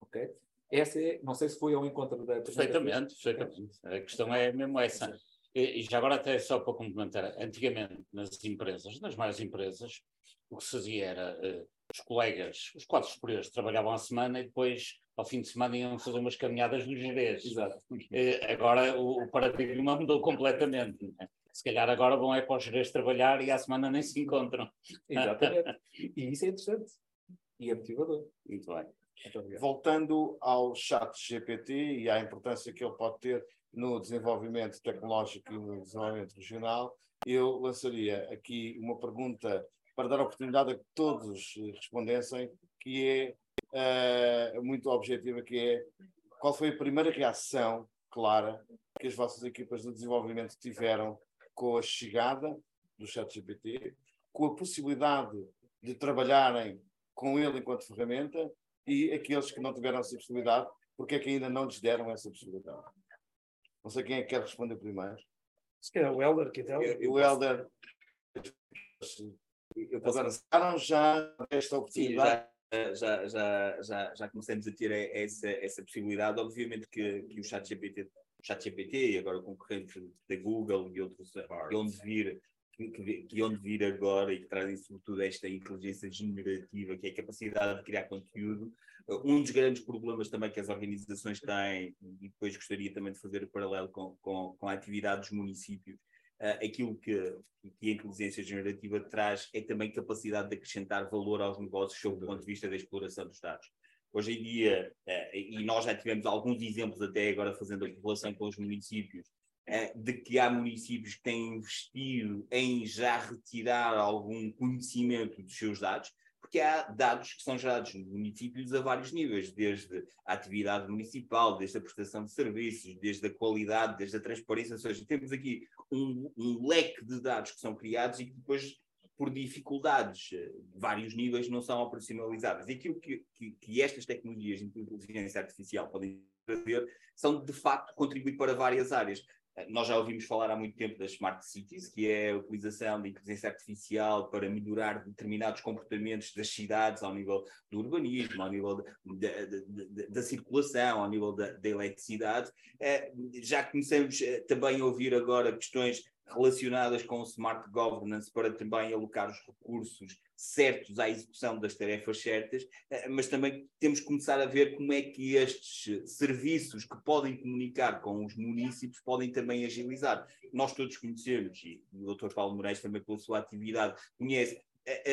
Ok? Essa é, não sei se foi ao encontro da. Perfeitamente, perfeitamente. A questão é mesmo essa. E, e já agora, até só para complementar, antigamente nas empresas, nas maiores empresas, o que se fazia era uh, os colegas, os quadros superiores trabalhavam a semana e depois, ao fim de semana, iam fazer umas caminhadas nos gerês. Exato. Uh, agora o, o, paradigma mudou completamente. Né? Se calhar agora vão é para os gerês trabalhar e à semana nem se encontram. Exatamente. e isso é interessante. E é motivador. Muito bem. Voltando ao chat GPT e à importância que ele pode ter no desenvolvimento tecnológico e no desenvolvimento regional, eu lançaria aqui uma pergunta para dar oportunidade a que todos respondessem, que é uh, muito objetiva, que é qual foi a primeira reação clara que as vossas equipas de desenvolvimento tiveram com a chegada do ChatGPT, com a possibilidade de trabalharem com ele enquanto ferramenta e aqueles que não tiveram essa possibilidade, porque é que ainda não lhes deram essa possibilidade? Não sei quem é que quer responder primeiro. Se calhar o Helder, que então. O Helder. Passaram já esta oportunidade? Sim, já, já, já, já, começamos a ter essa, essa possibilidade. Obviamente que, que o ChatGPT ChatGPT e agora concorrente da Google e outros que onde vir que, que onde vir agora e que trazem sobretudo esta inteligência generativa, que é a capacidade de criar conteúdo. Um dos grandes problemas também que as organizações têm, e depois gostaria também de fazer o paralelo com, com, com a atividade dos municípios, uh, aquilo que, que a inteligência generativa traz é também capacidade de acrescentar valor aos negócios sob o ponto de vista da exploração dos dados. Hoje em dia, uh, e nós já tivemos alguns exemplos até agora fazendo a relação com os municípios, uh, de que há municípios que têm investido em já retirar algum conhecimento dos seus dados, porque há dados que são gerados nos municípios a vários níveis, desde a atividade municipal, desde a prestação de serviços, desde a qualidade, desde a transparência, ou seja, temos aqui um, um leque de dados que são criados e que depois por dificuldades de vários níveis não são operacionalizadas. E aquilo que, que, que, estas tecnologias de inteligência artificial podem fazer são, de facto, contribuir para várias áreas. Nós já ouvimos falar há muito tempo das Smart Cities, que é a utilização da inteligência artificial para melhorar determinados comportamentos das cidades ao nível do urbanismo, ao nível da circulação, ao nível da, da eletricidade. Eh, já começamos eh, também a ouvir agora questões relacionadas com o smart governance para também alocar os recursos certos à execução das tarefas certas, eh, mas também temos que começar a ver como é que estes serviços que podem comunicar com os municípios podem também agilizar. Nós todos conhecemos, e o Dr. Paulo Moraes também pela sua atividade conhece,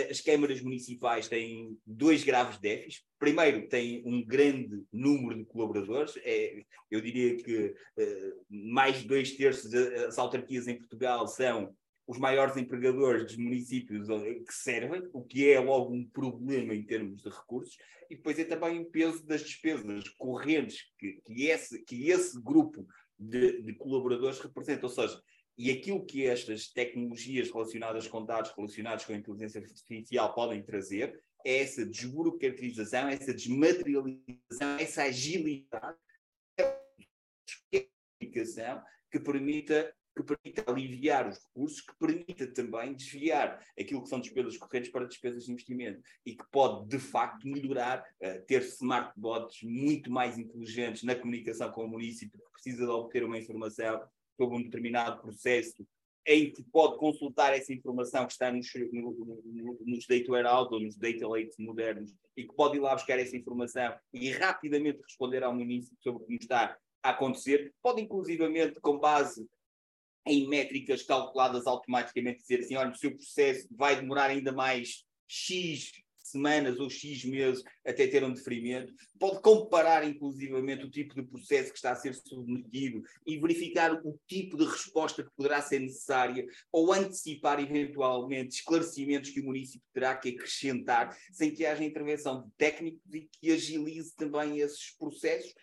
as câmaras municipais têm dois graves déficits. Primeiro, têm um grande número de colaboradores. É, eu diria que uh, mais de dois terços das autarquias em Portugal são os maiores empregadores dos municípios que servem, o que é logo um problema em termos de recursos, e depois é também o peso das despesas correntes que, que, esse, que esse grupo de, de colaboradores representa. Ou seja, e aquilo que estas tecnologias relacionadas com dados, relacionados com a inteligência artificial podem trazer é essa desburocratização, essa desmaterialização, essa agilidade, que permita que permita aliviar os recursos, que permita também desviar aquilo que são despesas correntes para despesas de investimento e que pode, de facto, melhorar, uh, ter smartbots muito mais inteligentes na comunicação com o município que precisa de obter uma informação sobre um determinado processo em que pode consultar essa informação que está nos, no, nos data warehouse ou nos data lakes modernos e que pode ir lá buscar essa informação e rapidamente responder ao município sobre o que está a acontecer. Pode, inclusivamente, com base em métricas calculadas automaticamente, dizer assim: olha, o seu processo vai demorar ainda mais X semanas ou X meses até ter um deferimento, pode comparar inclusivamente o tipo de processo que está a ser submetido e verificar o tipo de resposta que poderá ser necessária ou antecipar eventualmente esclarecimentos que o município terá que acrescentar sem que haja intervenção de técnicos e que agilize também esses processos,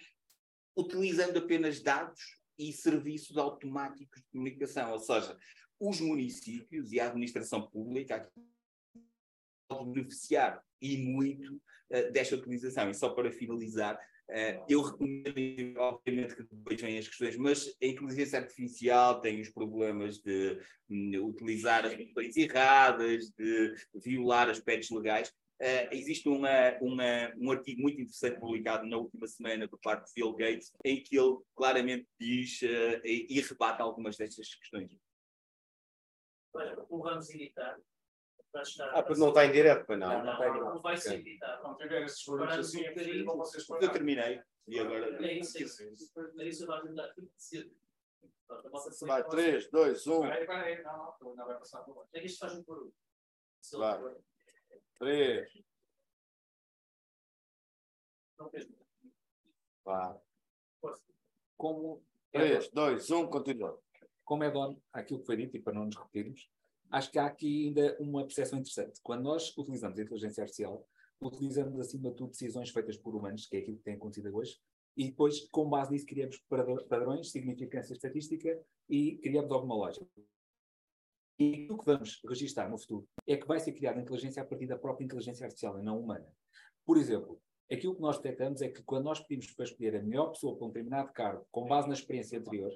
utilizando apenas dados e serviços automáticos de comunicação, ou seja, os municípios e a administração pública podem beneficiar e muito uh, desta utilização. E só para finalizar, uh, eu recomendo, obviamente, que depois vêm as questões, mas a inteligência artificial tem os problemas de um, utilizar as questões erradas, de violar aspectos legais. Uh, existe uma, uma, um artigo muito interessante publicado na última semana por parte de Bill Gates, em que ele claramente diz e, e rebate algumas destas questões o vamos editar. Ah, porque não está em direto, pois não. Não, não, não vai ser editado. Não, tiver esses problemas assim, eu terminei. E agora. É isso, é isso. vai tentar Vai, 3, 2, 1. Peraí, peraí, não, não, vai passar por É que isto faz um por Vai. 3. Não fez. Vai. Como 3, 2, 1, continua como é dono aquilo que foi dito, e para não nos repetirmos, acho que há aqui ainda uma percepção interessante. Quando nós utilizamos a inteligência artificial, utilizamos acima de tudo decisões feitas por humanos, que é aquilo que tem acontecido hoje, e depois, com base nisso, criamos padrões, significância estatística e criamos alguma lógica. E aquilo que vamos registrar no futuro é que vai ser criada inteligência a partir da própria inteligência artificial e não humana. Por exemplo, aquilo que nós detectamos é que quando nós pedimos para escolher a melhor pessoa para um determinado cargo, com base na experiência anterior,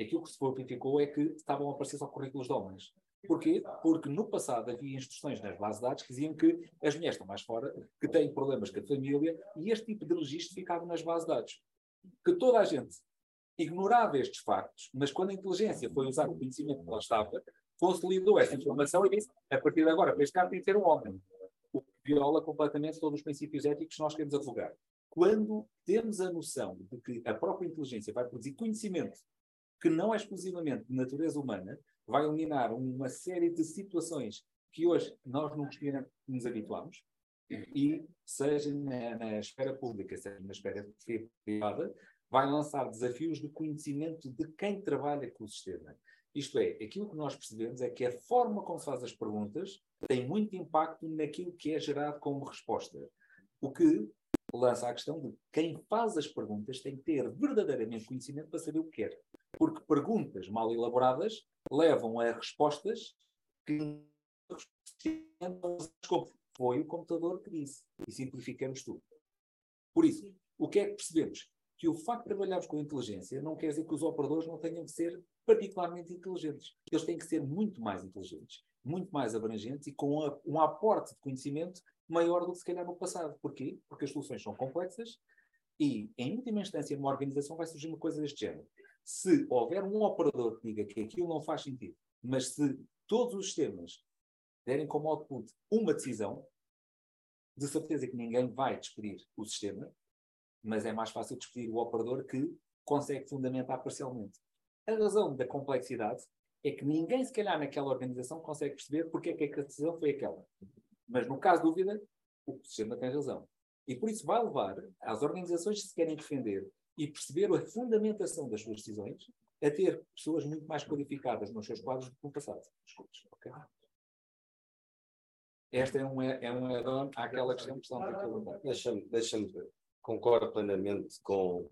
Aquilo que se verificou é que estavam a aparecer só currículos de homens. Porquê? Porque no passado havia instruções nas bases de dados que diziam que as mulheres estão mais fora, que têm problemas com a família, e este tipo de registro ficava nas bases de dados. Que toda a gente ignorava estes factos, mas quando a inteligência foi usar o conhecimento que lá estava, consolidou essa informação e disse: a partir de agora, para este cara tem que ser um homem. O que viola completamente todos os princípios éticos que nós queremos advogar. Quando temos a noção de que a própria inteligência vai produzir conhecimento que não é exclusivamente de natureza humana, vai eliminar uma série de situações que hoje nós não nos habituamos, e seja na, na esfera pública, seja na esfera privada, vai lançar desafios de conhecimento de quem trabalha com o sistema. Isto é, aquilo que nós percebemos é que a forma como se faz as perguntas tem muito impacto naquilo que é gerado como resposta. O que lança a questão de quem faz as perguntas tem que ter verdadeiramente conhecimento para saber o que quer. Porque perguntas mal elaboradas levam a respostas que foi o computador que disse. E simplificamos tudo. Por isso, o que é que percebemos? Que o facto de trabalharmos com inteligência não quer dizer que os operadores não tenham de ser particularmente inteligentes. Eles têm que ser muito mais inteligentes, muito mais abrangentes e com um aporte de conhecimento maior do que se calhar no passado. Porquê? Porque as soluções são complexas e, em última instância, numa organização vai surgir uma coisa deste género se houver um operador que diga que aquilo não faz sentido, mas se todos os sistemas derem como output uma decisão, de certeza que ninguém vai despedir o sistema, mas é mais fácil despedir o operador que consegue fundamentar parcialmente. A razão da complexidade é que ninguém, se calhar, naquela organização consegue perceber porque é que a decisão foi aquela. Mas, no caso de dúvida, o sistema tem razão. E por isso vai levar às organizações que se querem defender e perceber a fundamentação das suas decisões a ter pessoas muito mais qualificadas nos seus quadros do que no passado. Desculpes, ok? Esta é um, é um add-on àquela questão que estão a Deixa-me, deixa-me, concordo plenamente com,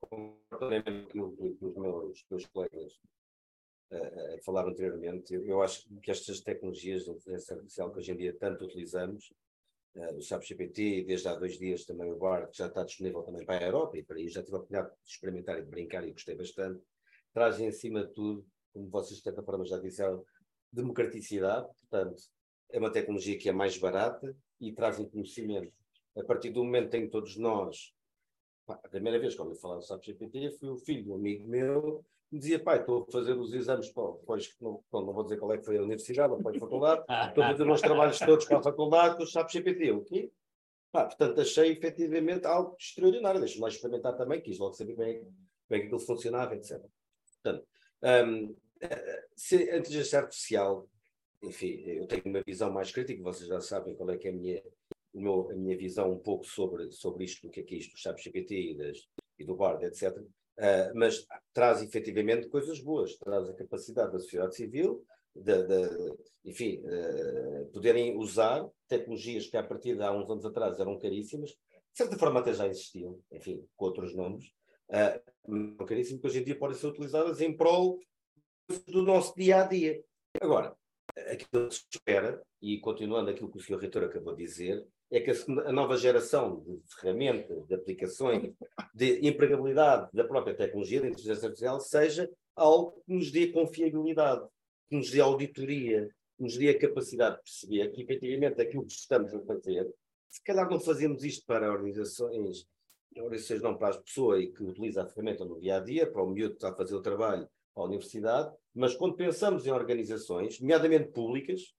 com plenamente com os meus, meus colegas uh, falaram anteriormente. Eu, eu, acho que estas tecnologias de inteligência artificial que hoje em dia tanto utilizamos uh, o SAP GPT, desde há dois dias também o BAR, que já está disponível também para a Europa, e para aí já tive a oportunidade de experimentar e de brincar e gostei bastante, trazem acima de tudo, como vocês de certa forma já disseram, democraticidade, portanto, é uma tecnologia que é mais barata e trazem conhecimento. A partir do momento em que todos nós, a primeira vez quando eu falava do SAP GPT, foi o filho de um amigo meu me dizia, pai, estou a fazer os exames pois, não, não vou dizer qual é que foi a universidade ou para a faculdade, estou a fazer os trabalhos todos para a faculdade com o SAP GPT. O quê? Pá, portanto, achei efetivamente algo extraordinário. Deixa-me lá experimentar também, quis logo saber como é, como é que aquilo funcionava, etc. Portanto, um, se a inteligência artificial enfim, eu tenho uma visão mais crítica, vocês já sabem qual é que é a minha, a minha visão um pouco sobre, sobre isto, do que é que é isto chat GPT e, das, e do BARD, etc. Uh, mas traz efetivamente coisas boas, traz a capacidade da sociedade civil de, de enfim, uh, poderem usar tecnologias que a partir de há uns anos atrás eram caríssimas, de certa forma até já existiam, enfim, com outros nomes, uh, caríssimas, que hoje em dia podem ser utilizadas em prol do nosso dia a dia. Agora, aquilo que se espera, e continuando aquilo que o Sr. Reitor acabou de dizer, é que a, nova geração de ferramentas, de aplicações, de empregabilidade da própria tecnologia, da inteligência artificial, seja algo que nos dê confiabilidade, que nos dê auditoria, que nos dê a capacidade de perceber que, efetivamente, aquilo que estamos a fazer, se calhar não fazemos isto para organizações, organizações não para as pessoas que utiliza a ferramenta no dia a dia, para o miúdo que está a fazer o trabalho à universidade, mas quando pensamos em organizações, nomeadamente públicas,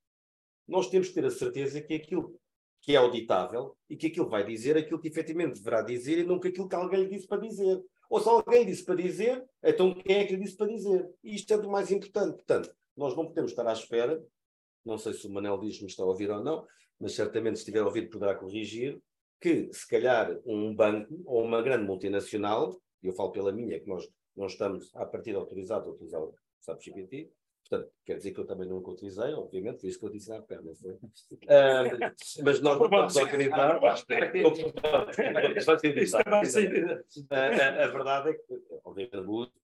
nós temos que ter a certeza que aquilo que é auditável e que aquilo vai dizer aquilo que efetivamente deverá dizer e nunca aquilo que alguém lhe disse para dizer. Ou se alguém disse para dizer, então quem é que lhe disse para dizer? E isto é do mais importante. Portanto, nós não podemos estar à espera, não sei se o Manel diz-me está a ouvir ou não, mas certamente se estiver a ouvir poderá corrigir, que se calhar um banco ou uma grande multinacional, e eu falo pela minha, que nós não estamos a partir autorizados a utilizar o SAP GPT, Portanto, quer dizer que eu também nunca utilizei, obviamente, foi isso que eu disse na perna, foi? Uh, mas nós não vamos organizar. A verdade é que, obviamente,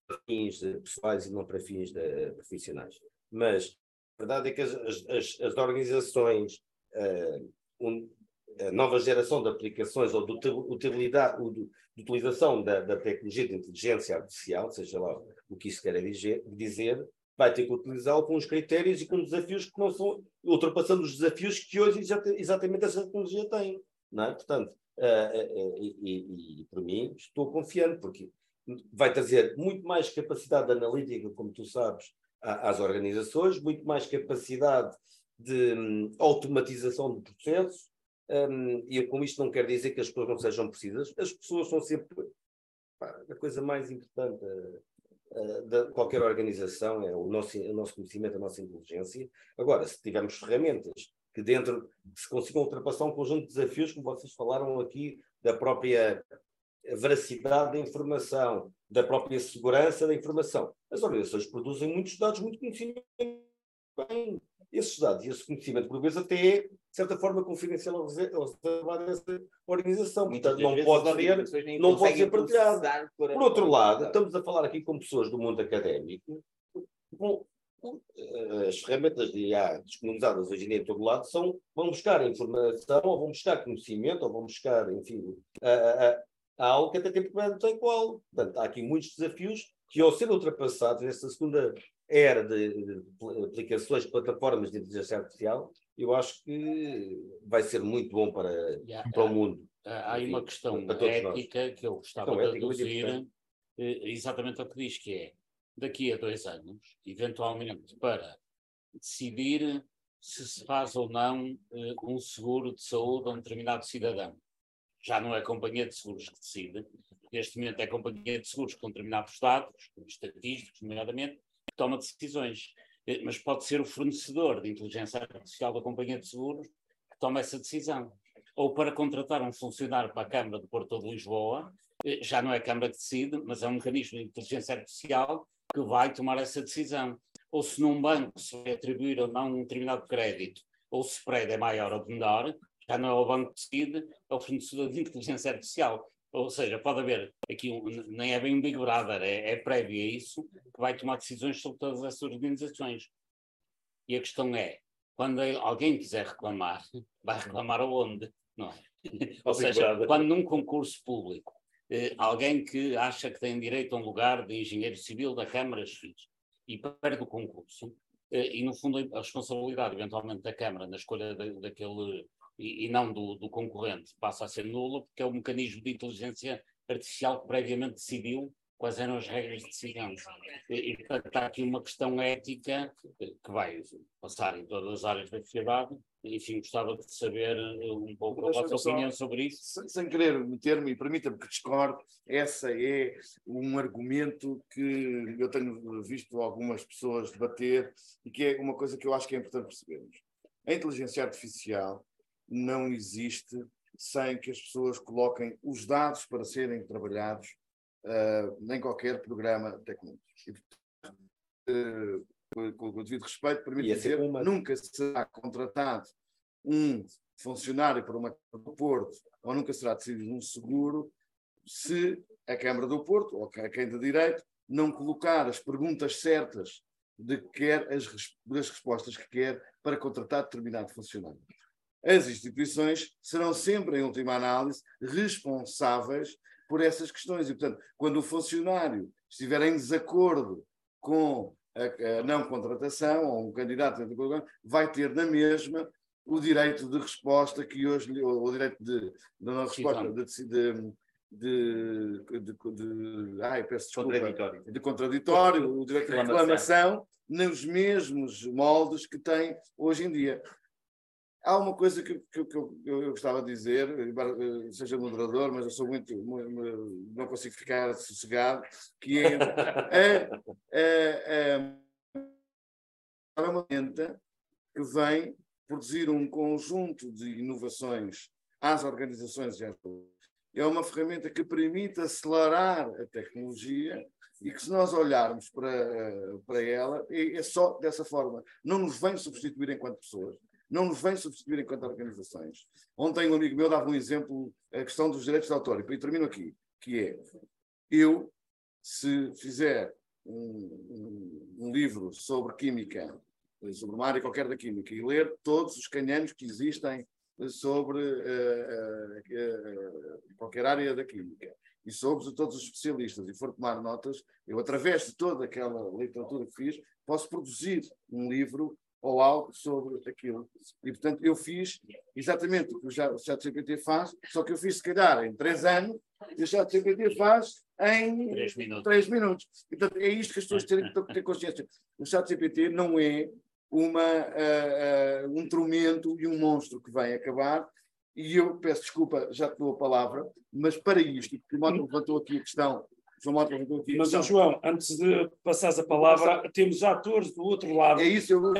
para fins pessoais e não para fins de, profissionais. Mas a verdade é que as, as, as organizações, uh, um, a nova geração de aplicações ou de utilidade, de, de utilização da, da, tecnologia de inteligência artificial, seja lá o que isso quer dizer, dizer vai ter que utilizá-lo com os critérios e com desafios que não são, ultrapassando os desafios que hoje exatamente essa tecnologia tem. Não é? Portanto, uh, uh, e, e, e, por mim, estou confiante, porque vai trazer muito mais capacidade analítica, como tu sabes, às organizações, muito mais capacidade de um, automatização de processos, um, e com isto não quero dizer que as pessoas não sejam precisas, as pessoas são sempre a coisa mais importante de qualquer organização, é o nosso, o nosso conhecimento, a nossa inteligência. Agora, se tivermos ferramentas que dentro se consigam ultrapassar um conjunto de desafios, como vocês falaram aqui, da própria veracidade da informação, da própria segurança da informação. As organizações produzem muitos dados, muito conhecimento bem. Esses dados e esse conhecimento, por vezes, até de certa forma, confidencial ao trabalho dessa organização. Portanto, não pode ser, não pode ser partilhado. Por outro lado, estamos a falar aqui com pessoas do mundo académico. Bom, as ferramentas de IA disponibilizadas hoje em dia em todo lado são, vão buscar informação, ou vão buscar conhecimento, ou vão buscar, enfim, a, a, a algo que até tempo não tem qual. Portanto, há aqui muitos desafios que, ao ser ultrapassados nesta segunda era de, de, aplicações, plataformas de inteligência artificial, eu acho que vai ser muito bom para, yeah, para o mundo. Há aí uma questão ética nós. que eu gostava de reduzir eh, exatamente ao que diz, que é daqui a dois anos, eventualmente para decidir se se faz ou não uh, um seguro de saúde a um determinado cidadão. Já não é a companhia de seguros que decide, neste momento é a companhia de seguros com determinados dados, estatísticos, nomeadamente, toma decisões. Eh, mas pode ser o fornecedor de inteligência artificial da companhia de seguros que toma essa decisão. Ou para contratar um funcionário para a Câmara de Porto de Lisboa, eh, já não é a Câmara que decide, mas é um mecanismo de inteligência artificial que vai tomar essa decisão. Ou se num banco se vai atribuir ou não um determinado crédito, ou se o spread é maior ou menor, já não é o banco que decide, é o fornecedor de inteligência artificial. Ou seja, pode haver aqui, nem é bem um Big Brother, é, é prévio a isso, que vai tomar decisões sobre todas essas organizações. E a questão é, quando alguém quiser reclamar, vai reclamar aonde? Não é? Ou seja, quando num concurso público, eh, alguém que acha que tem direito a um lugar de engenheiro civil da Câmara X e perde o concurso, eh, e no fundo a responsabilidade eventualmente da Câmara na escolha daquele e, e não do, do, concorrente passa a ser nula, porque é o mecanismo de inteligência artificial que previamente decidiu quais eram as regras de decisão. E, e portanto, está aqui uma questão ética que vai passar em todas as áreas da sociedade. Enfim, gostava de saber eh, um pouco a vossa só- opinião sobre isso. Sem, sem querer meter-me, e permita-me que discorde, essa é um argumento que eu tenho visto algumas pessoas debater e que é uma coisa que eu acho que é importante percebermos. A inteligência artificial não existe sem que as pessoas coloquem os dados para serem trabalhados em qualquer programa tecnológico. E, portanto, eh, com, o devido respeito, permite dizer, uma- nunca será contratado um funcionário para uma Câmara do Porto ou nunca será decidido um seguro se a Câmara do Porto ou quem de direito não colocar as perguntas certas de que quer as, das respostas que quer para contratar determinado funcionário. As instituições serão sempre, em última análise, responsáveis por essas questões. E, portanto, quando o funcionário estiver em desacordo com a, a não contratação ou um candidato vai ter na mesma o direito de resposta que hoje, o direito de, de não resposta, de, de, de, de, de, de- ai, peço desculpa, Contraditório. de contraditório, o direito de reclamação, nos mesmos moldes que tem hoje em dia. Há uma coisa que, que- que eu, eu- gostava de dizer, eh, seja moderador, mas eu sou muito, mu- mu- não consigo ficar sossegado, que é, é, é, é uma ferramenta que vem produzir um conjunto de inovações às organizações e às. É uma ferramenta que permite acelerar a tecnologia e que se nós olharmos para, eh, para ela, é, é só dessa forma. Não nos vem substituir enquanto pessoas, não nos vem substituir enquanto organizações. Ontem um amigo meu dava um exemplo, a questão dos direitos de autor, e termino aqui, que é, eu, se fizer um, um- um livro sobre química, sobre uma área qualquer da química, e ler todos os canhões que existem sobre eh, eh, eh, qualquer área da química, e sobre todos os especialistas, e for tomar notas, eu, através de toda aquela literatura que fiz, posso produzir um livro ou algo sobre aquilo. E, portanto, eu fiz exatamente o que o ChatGPT faz, só que eu fiz, se calhar, em três anos, e o ChatGPT faz em Três minutos. três minutos. E, portanto, é isto que as pessoas têm que ter consciência. O ChatGPT não é uma, ah, ah, um tormento e um monstro que vai acabar. E eu peço desculpa, já te dou a palavra, mas para isto, porque o Mota levantou aqui a questão, João Mota Mas. João, antes de passares a palavra, temos atores do outro lado. É isso, eu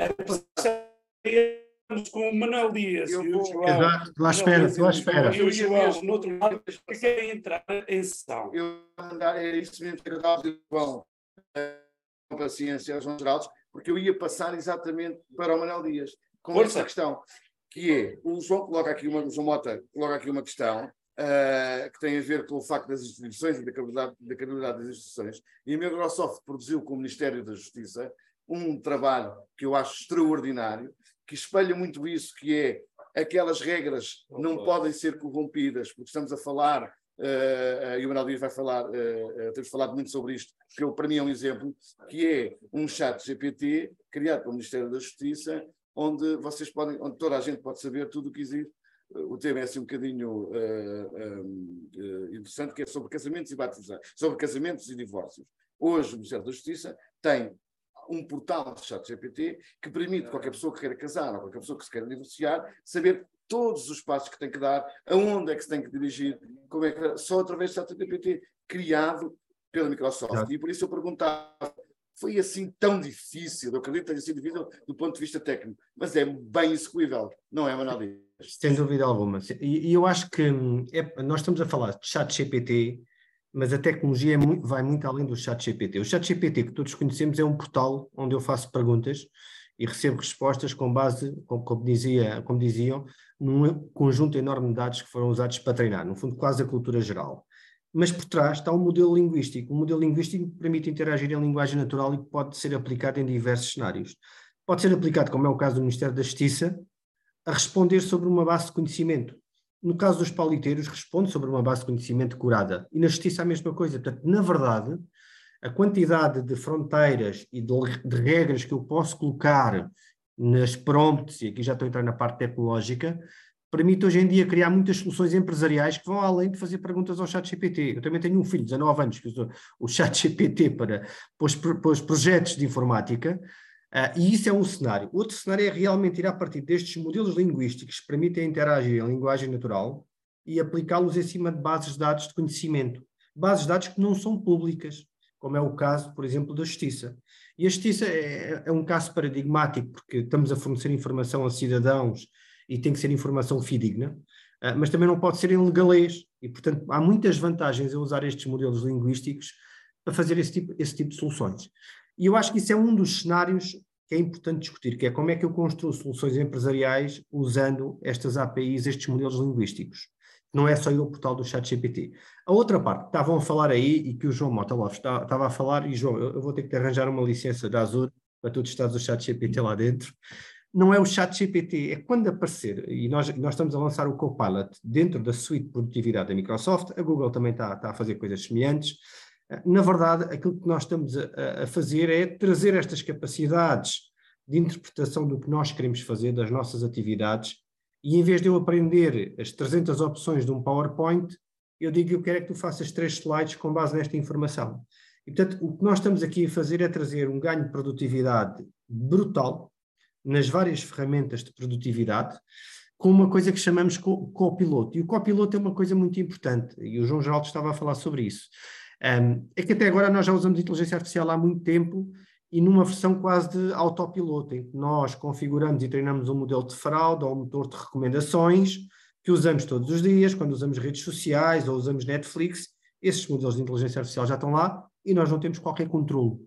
Estamos com o Manuel Dias Eu e o vou- João. Exato, estou à espera, estou à espera. E o João, no outro lado, que querem entrar em sessão. eu mandar, é isso mesmo que eu estava a dizer, João, eh, com paciência aos João Geraldes, porque eu ia passar exatamente para o Manuel Dias, com Força. essa questão, que é, o João coloca aqui uma, o João Mota coloca aqui uma questão, eh, que tem a ver com o facto das instituições e da credibilidade, da credibilidade das instituições, e a Microsoft produziu com o Ministério da Justiça um trabalho que eu acho extraordinário, que espelha muito isso, que é aquelas regras não podem ser corrompidas, porque estamos a falar eh, e o Manuel Dias vai falar, eh, eh, temos falado muito sobre isto, que eu, para mim é um exemplo, que é um chat GPT criado pelo Ministério da Justiça, onde vocês podem, onde toda a gente pode saber tudo o que existe. O tema é assim um bocadinho eh, eh, eh, interessante, que é sobre casamentos e batizados, sobre casamentos e divórcios. Hoje o Ministério da Justiça tem um portal de chat GPT que permite qualquer pessoa que queira casar ou qualquer pessoa que se queira divorciar saber todos os passos que tem que dar, aonde é que se tem que dirigir, como é que só através do chat GPT criado pela Microsoft. E por isso eu perguntava, foi assim tão difícil? Eu acredito que tenha sido difícil do ponto de vista técnico, mas é bem execuível, não é, Manuel Dias? Sem dúvida alguma. E, eu acho que é- nós estamos a falar de chat GPT, mas a tecnologia é mui- vai muito além do chat GPT. O chat GPT que todos conhecemos é um portal onde eu faço perguntas e recebo respostas com base, como, como dizia, como diziam, num conjunto enorme de dados que foram usados para treinar, no fundo quase a cultura geral. Mas por trás está um modelo linguístico, um modelo linguístico que permite interagir em linguagem natural e que pode ser aplicado em diversos cenários. Pode ser aplicado, como é o caso do Ministério da Justiça, a responder sobre uma base de conhecimento. No caso dos pauliteiros, responde sobre uma base de conhecimento curada. E na justiça a mesma coisa. Portanto, na verdade, a quantidade de fronteiras e de, de regras que eu posso colocar nas prompts, e aqui já estou a entrar na parte tecnológica, permite hoje em dia criar muitas soluções empresariais que vão além de fazer perguntas ao chat GPT. Eu também tenho um filho de 19 anos que usa o chat GPT para, para os projetos de informática, uh, e isso é um cenário. Outro cenário é realmente ir a partir destes modelos linguísticos que permitem interagir em linguagem natural e aplicá-los em cima de bases de dados de conhecimento. Bases de dados que não são públicas, como é o caso, por exemplo, da Justiça. E a Justiça é, é um caso paradigmático, porque estamos a fornecer informação a cidadãos e tem que ser informação fidedigna, uh, mas também não pode ser em legalês. E, portanto, há muitas vantagens a usar estes modelos linguísticos para fazer esse tipo, esse tipo de soluções. E eu acho que isso é um dos cenários que é importante discutir, que é como é que eu construo soluções empresariais usando estas APIs, estes modelos linguísticos. Não é só ir ao portal do ChatGPT. A outra parte, estavam a falar aí, e que o João Mota Lopes estava a falar, e João, eu, eu vou ter que te arranjar uma licença da Azure para tu estares o ChatGPT lá dentro, não é o chat GPT, é quando aparecer, e nós, nós estamos a lançar o Copilot dentro da suite de produtividade da Microsoft, a Google também está, está a fazer coisas semelhantes. Na verdade, aquilo que nós estamos a, a fazer é trazer estas capacidades de interpretação do que nós queremos fazer, das nossas atividades, e em vez de eu aprender as 300 opções de um PowerPoint, eu digo eu quero é que tu faças três slides com base nesta informação. E, portanto, o que nós estamos aqui a fazer é trazer um ganho de produtividade brutal, nas várias ferramentas de produtividade com uma coisa que chamamos copiloto. E o copiloto é uma coisa muito importante, e o João Geraldo estava a falar sobre isso. Um, é que até agora nós já usamos inteligência artificial há muito tempo e numa versão quase de autopiloto, em que nós configuramos e treinamos um modelo de fraude ou um motor de recomendações que usamos todos os dias, quando usamos redes sociais ou usamos Netflix, esses modelos de inteligência artificial já estão lá e nós não temos qualquer controle.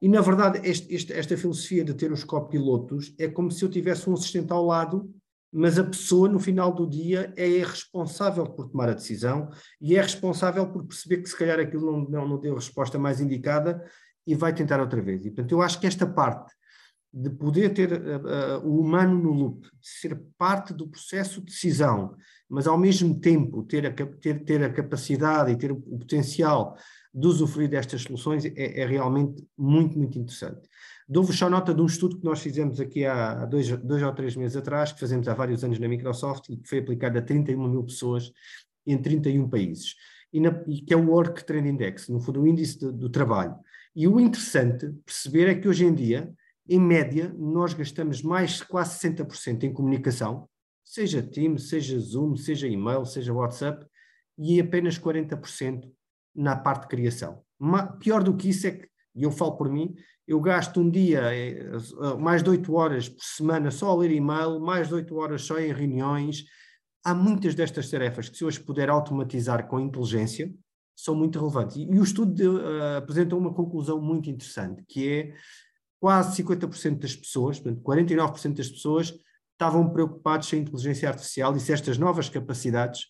E, na verdade, este, este, esta filosofia de ter os copilotos é como se eu tivesse um assistente ao lado, mas a pessoa, no final do dia, é responsável por tomar a decisão e é responsável por perceber que, se calhar, aquilo não, não, não deu a resposta mais indicada e vai tentar outra vez. E, portanto, eu acho que esta parte de poder ter uh, uh, o humano no loop, ser parte do processo de decisão, mas ao mesmo tempo ter a, ter, ter a capacidade e ter o potencial de usufruir destas soluções é, é realmente muito, muito interessante. Dou-vos só nota de um estudo que nós fizemos aqui há dois, dois ou três meses atrás, que fazemos há vários anos na Microsoft e que foi aplicado a 31 mil pessoas em 31 países, e, na, e que é o Work Trend Index, no fundo o índice de, do trabalho. E o interessante perceber é que hoje em dia, em média, nós gastamos mais quase 60% em comunicação, seja Teams, seja Zoom, seja e-mail, seja WhatsApp, e apenas 40% na parte de criação. pior do que isso é que, e eu falo por mim, eu gasto um dia eh, eh, mais de 8 horas por semana só a ler e-mail, mais de 8 horas só em reuniões. Há muitas destas tarefas que, se hoje puder automatizar com inteligência, são muito relevantes. E, e o estudo de, uh, apresenta uma conclusão muito interessante, que é quase 50% das pessoas, portanto, 49% das pessoas estavam preocupados se a inteligência artificial e se estas novas capacidades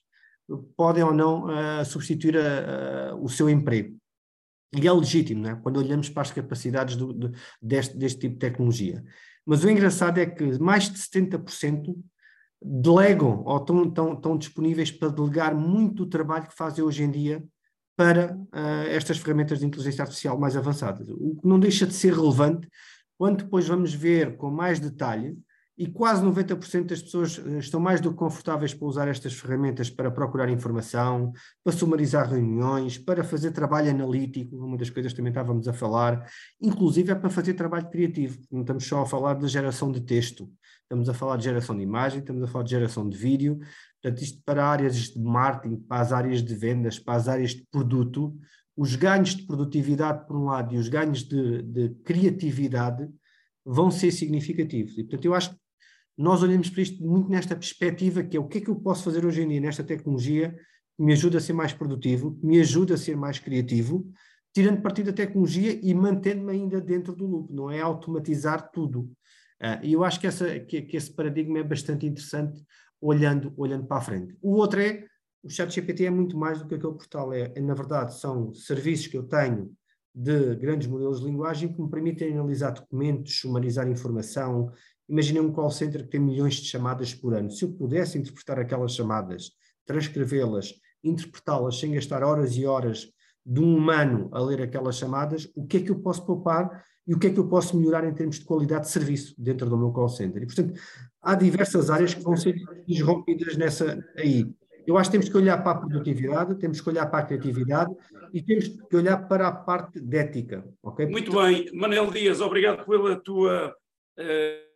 podem ou não uh, substituir a, uh, o seu emprego. E é legítimo, não é? quando olhamos para as capacidades do, deste, deste tipo de tecnologia. Mas o engraçado é que mais de 70% delegam ou estão, estão, estão disponíveis para delegar muito do trabalho que fazem hoje em dia para uh, estas ferramentas de inteligência artificial mais avançadas. O que não deixa de ser relevante quando depois vamos ver com mais detalhe e quase 90% das pessoas eh, estão mais do que confortáveis para usar estas ferramentas para procurar informação, para sumarizar reuniões, para fazer trabalho analítico, uma das coisas que também estávamos a falar, inclusive é para fazer trabalho criativo. Não estamos só a falar de geração de texto, estamos a falar de geração de imagem, estamos a falar de geração de vídeo, portanto, isto para áreas de marketing, para as áreas de vendas, para as áreas de produto, os ganhos de produtividade por um lado e os ganhos de, de criatividade vão ser significativos. E, portanto, eu acho que nós olhamos para isto muito nesta perspectiva, que é o que é que eu posso fazer hoje em dia nesta tecnologia que me ajuda a ser mais produtivo, que me ajuda a ser mais criativo, tirando partido da tecnologia e mantendo-me ainda dentro do loop, não é automatizar tudo. Uh, e eu acho que, essa, que, que, esse paradigma é bastante interessante olhando, olhando para a frente. O outro é, o ChatGPT é muito mais do que aquele portal, é, é, na verdade são serviços que eu tenho de grandes modelos de linguagem que me permitem analisar documentos, sumarizar informação, Imaginem um call center que tem milhões de chamadas por ano. Se eu pudesse interpretar aquelas chamadas, transcrevê-las, interpretá-las sem gastar horas e horas de um humano a ler aquelas chamadas, o que é que eu posso poupar e o que é que eu posso melhorar em termos de qualidade de serviço dentro do meu call center. E, portanto, há diversas áreas que vão ser disrompidas nessa aí. Eu acho que temos que olhar para a produtividade, temos que olhar para a criatividade e temos que olhar para a parte de ética. Okay? Muito bem, Manel Dias, obrigado pela tua uh,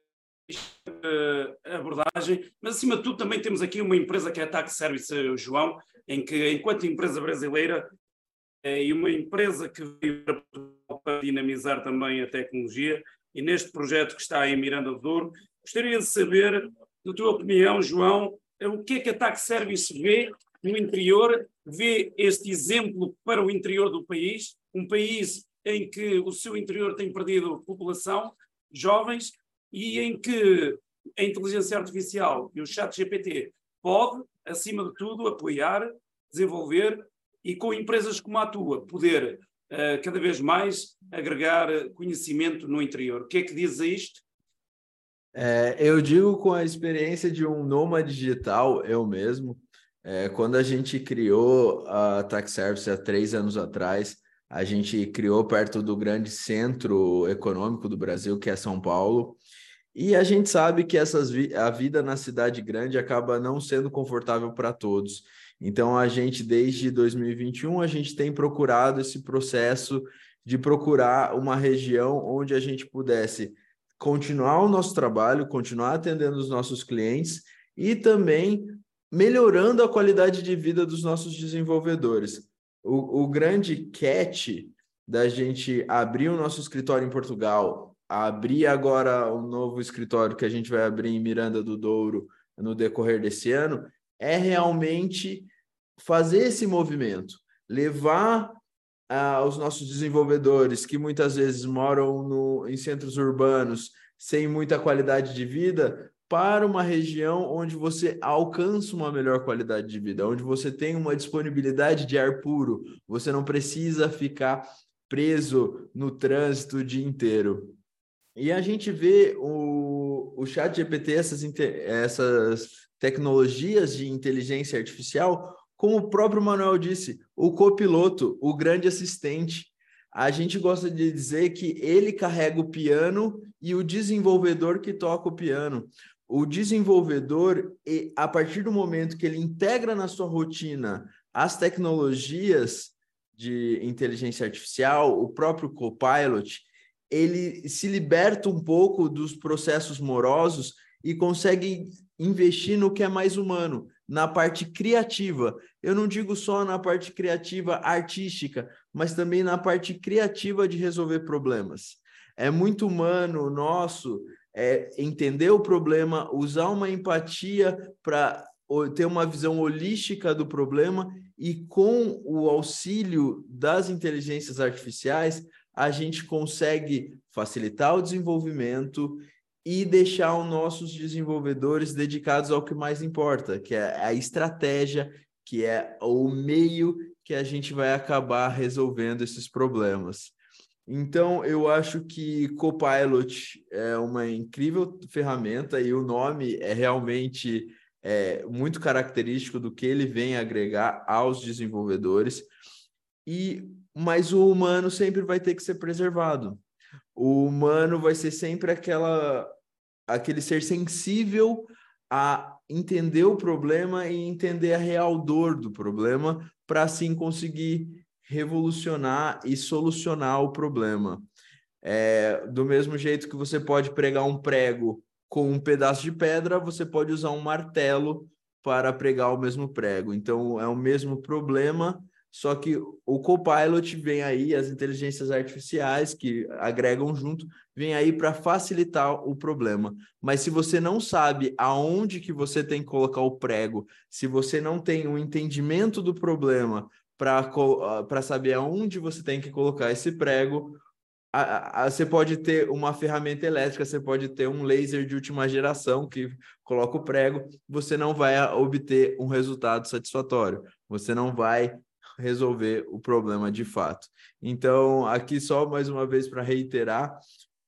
abordagem, mas acima de tudo também temos aqui uma empresa que é a Tax Service, João, em que enquanto empresa brasileira é, e uma empresa que veio para dinamizar também a tecnologia, e neste projeto que está em Miranda do Douro, gostaria de saber, na tua opinião, João, o que é que a Tax Service vê no interior, vê este exemplo para o interior do país, um país em que o seu interior tem perdido população, jovens, e em que a inteligência artificial e o chat GPT pode, acima de tudo, apoiar, desenvolver e com empresas como a tua poder uh, cada vez mais agregar conhecimento no interior. O que é que diz a isto? É, eu digo com a experiência de um nômade digital, eu mesmo, é, quando a gente criou a Tax Service há três anos atrás, a gente criou perto do grande centro econômico do Brasil, que é São Paulo, e a gente sabe que essas vi a vida na cidade grande acaba não sendo confortável para todos. Então, a gente, desde 2021, a gente tem procurado esse processo de procurar uma região onde a gente pudesse continuar o nosso trabalho, continuar atendendo os nossos clientes e também melhorando a qualidade de vida dos nossos desenvolvedores. O, o grande catch da gente abrir o nosso escritório em Portugal, abrir agora um novo escritório que a gente vai abrir em Miranda do Douro no decorrer desse ano, é realmente fazer esse movimento, levar ah, os nossos desenvolvedores que muitas vezes moram no, em centros urbanos sem muita qualidade de vida para uma região onde você alcança uma melhor qualidade de vida, onde você tem uma disponibilidade de ar puro, você não precisa ficar preso no trânsito o dia inteiro. E a gente vê o, o chat GPT, essas, essas tecnologias de inteligência artificial, como o próprio Manuel disse, o copiloto, o grande assistente. A gente gosta de dizer que ele carrega o piano e o desenvolvedor que toca o piano. O desenvolvedor, a partir do momento que ele integra na sua rotina as tecnologias de inteligência artificial, o próprio Copilot, ele se liberta um pouco dos processos morosos e consegue investir no que é mais humano, na parte criativa. Eu não digo só na parte criativa artística, mas também na parte criativa de resolver problemas. É muito humano nosso é, entender o problema, usar uma empatia para ter uma visão holística do problema e com o auxílio das inteligências artificiais, a gente consegue facilitar o desenvolvimento e deixar os nossos desenvolvedores dedicados ao que mais importa, que é a estratégia, que é o meio que a gente vai acabar resolvendo esses problemas. Então, eu acho que Copilot é uma incrível ferramenta e o nome é realmente é, muito característico do que ele vem agregar aos desenvolvedores. E mas o humano sempre vai ter que ser preservado o humano vai ser sempre aquela aquele ser sensível a entender o problema e entender a real dor do problema para assim conseguir revolucionar e solucionar o problema. É, do mesmo jeito que você pode pregar um prego com um pedaço de pedra, você pode usar um martelo para pregar o mesmo prego. Então, é o mesmo problema, só que o Copilot vem aí, as inteligências artificiais que agregam junto, vem aí para facilitar o problema. Mas se você não sabe aonde que você tem que colocar o prego, se você não tem um entendimento do problema para ah, saber aonde você tem que colocar esse prego, a, a, você pode ter uma ferramenta elétrica, você pode ter um laser de última geração que coloca o prego, você não vai obter um resultado satisfatório. Você não vai resolver o problema de fato. Então, aqui só mais uma vez para reiterar,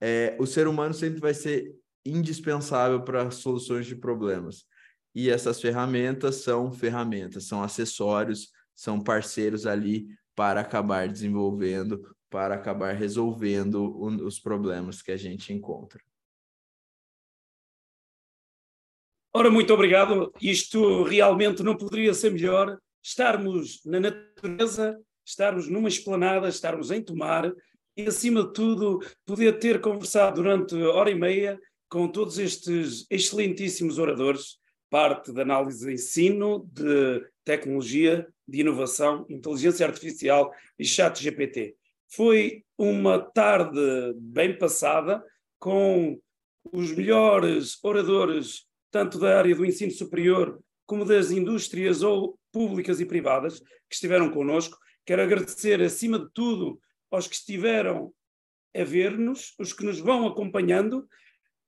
é, o ser humano sempre vai ser indispensável para soluções de problemas. E essas ferramentas são ferramentas, são acessórios, são parceiros ali para acabar desenvolvendo, para acabar resolvendo os problemas que a gente encontra. Ora, muito obrigado. Isto realmente não poderia ser melhor. Estarmos na natureza, estarmos numa esplanada, estarmos em Tomar e, acima de tudo, poder ter conversado durante hora e meia com todos estes excelentíssimos oradores, parte da análise de ensino, de tecnologia, de inovação, inteligência artificial e chat GPT. Foi uma tarde bem passada, com os melhores oradores, tanto da área do ensino superior como das indústrias ou públicas e privadas, que estiveram connosco. Quero agradecer, acima de tudo, aos que estiveram a ver-nos, os que nos vão acompanhando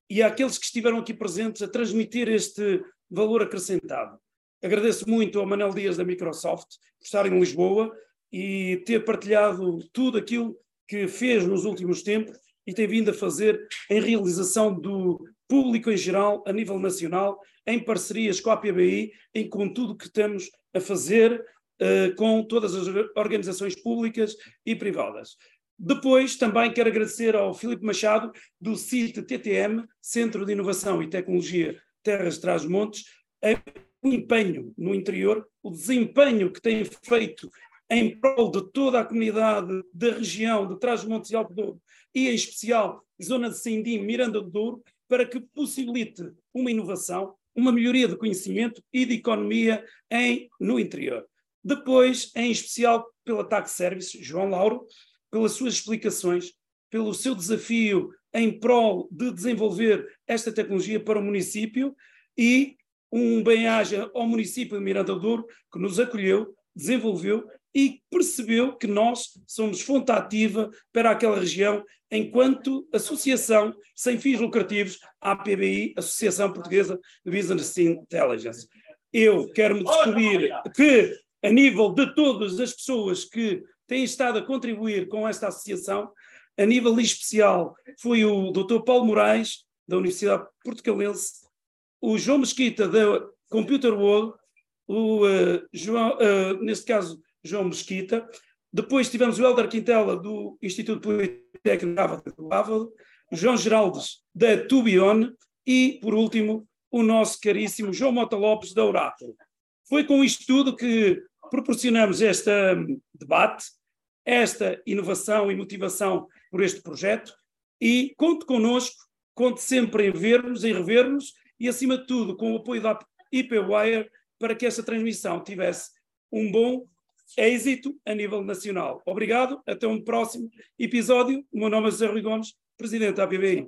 e àqueles que estiveram aqui presentes a transmitir este valor acrescentado. Agradeço muito ao Manel Dias da Microsoft por estar em Lisboa e ter partilhado tudo aquilo que fez nos últimos tempos e tem vindo a fazer em realização do público em geral, a nível nacional, em parcerias com a PBI, em com tudo que estamos a fazer uh, com todas as organizações públicas e privadas. Depois, também quero agradecer ao Filipe Machado, do CIT TTM, Centro de Inovação e Tecnologia Terras Trás-Montes, o empenho no interior, o desempenho que tem feito em prol de toda a comunidade da região de Trás-Montes e Alto Douro, e em especial zona de Sindim, Miranda do Douro, para que possibilite uma inovação, uma melhoria de conhecimento e de economia em, no interior. Depois, em especial pela Tax Service, João Lauro, pelas suas explicações, pelo seu desafio em prol de desenvolver esta tecnologia para o município e um bem-aja ao município de Miranda do Douro, que nos acolheu, desenvolveu e percebeu que nós somos fonte ativa para aquela região enquanto associação sem fins lucrativos, APBI, Associação Portuguesa de Business Intelligence. Eu quero me despedir que, a nível de todas as pessoas que têm estado a contribuir com esta associação, a nível especial foi o Dr. Paulo Moraes, da Universidade Portugalense, o João Mesquita, da Computer World, o uh, João, uh, neste caso, João Mesquita. Depois tivemos o Helder Quintela, do Instituto Politécnico do Ávado, o João Geraldes, da Tubion, e, por último, o nosso caríssimo João Mota Lopes, da Oracle. Foi com isto tudo que proporcionamos este hum, debate, esta inovação e motivação por este projeto, e conte connosco, conte sempre em ver-nos, em rever-nos, e, acima de tudo, com o apoio da IPWire, para que esta transmissão tivesse um bom êxito a nível nacional. Obrigado, até um próximo episódio. O meu nome é José Rui Gomes, Presidente da APBI.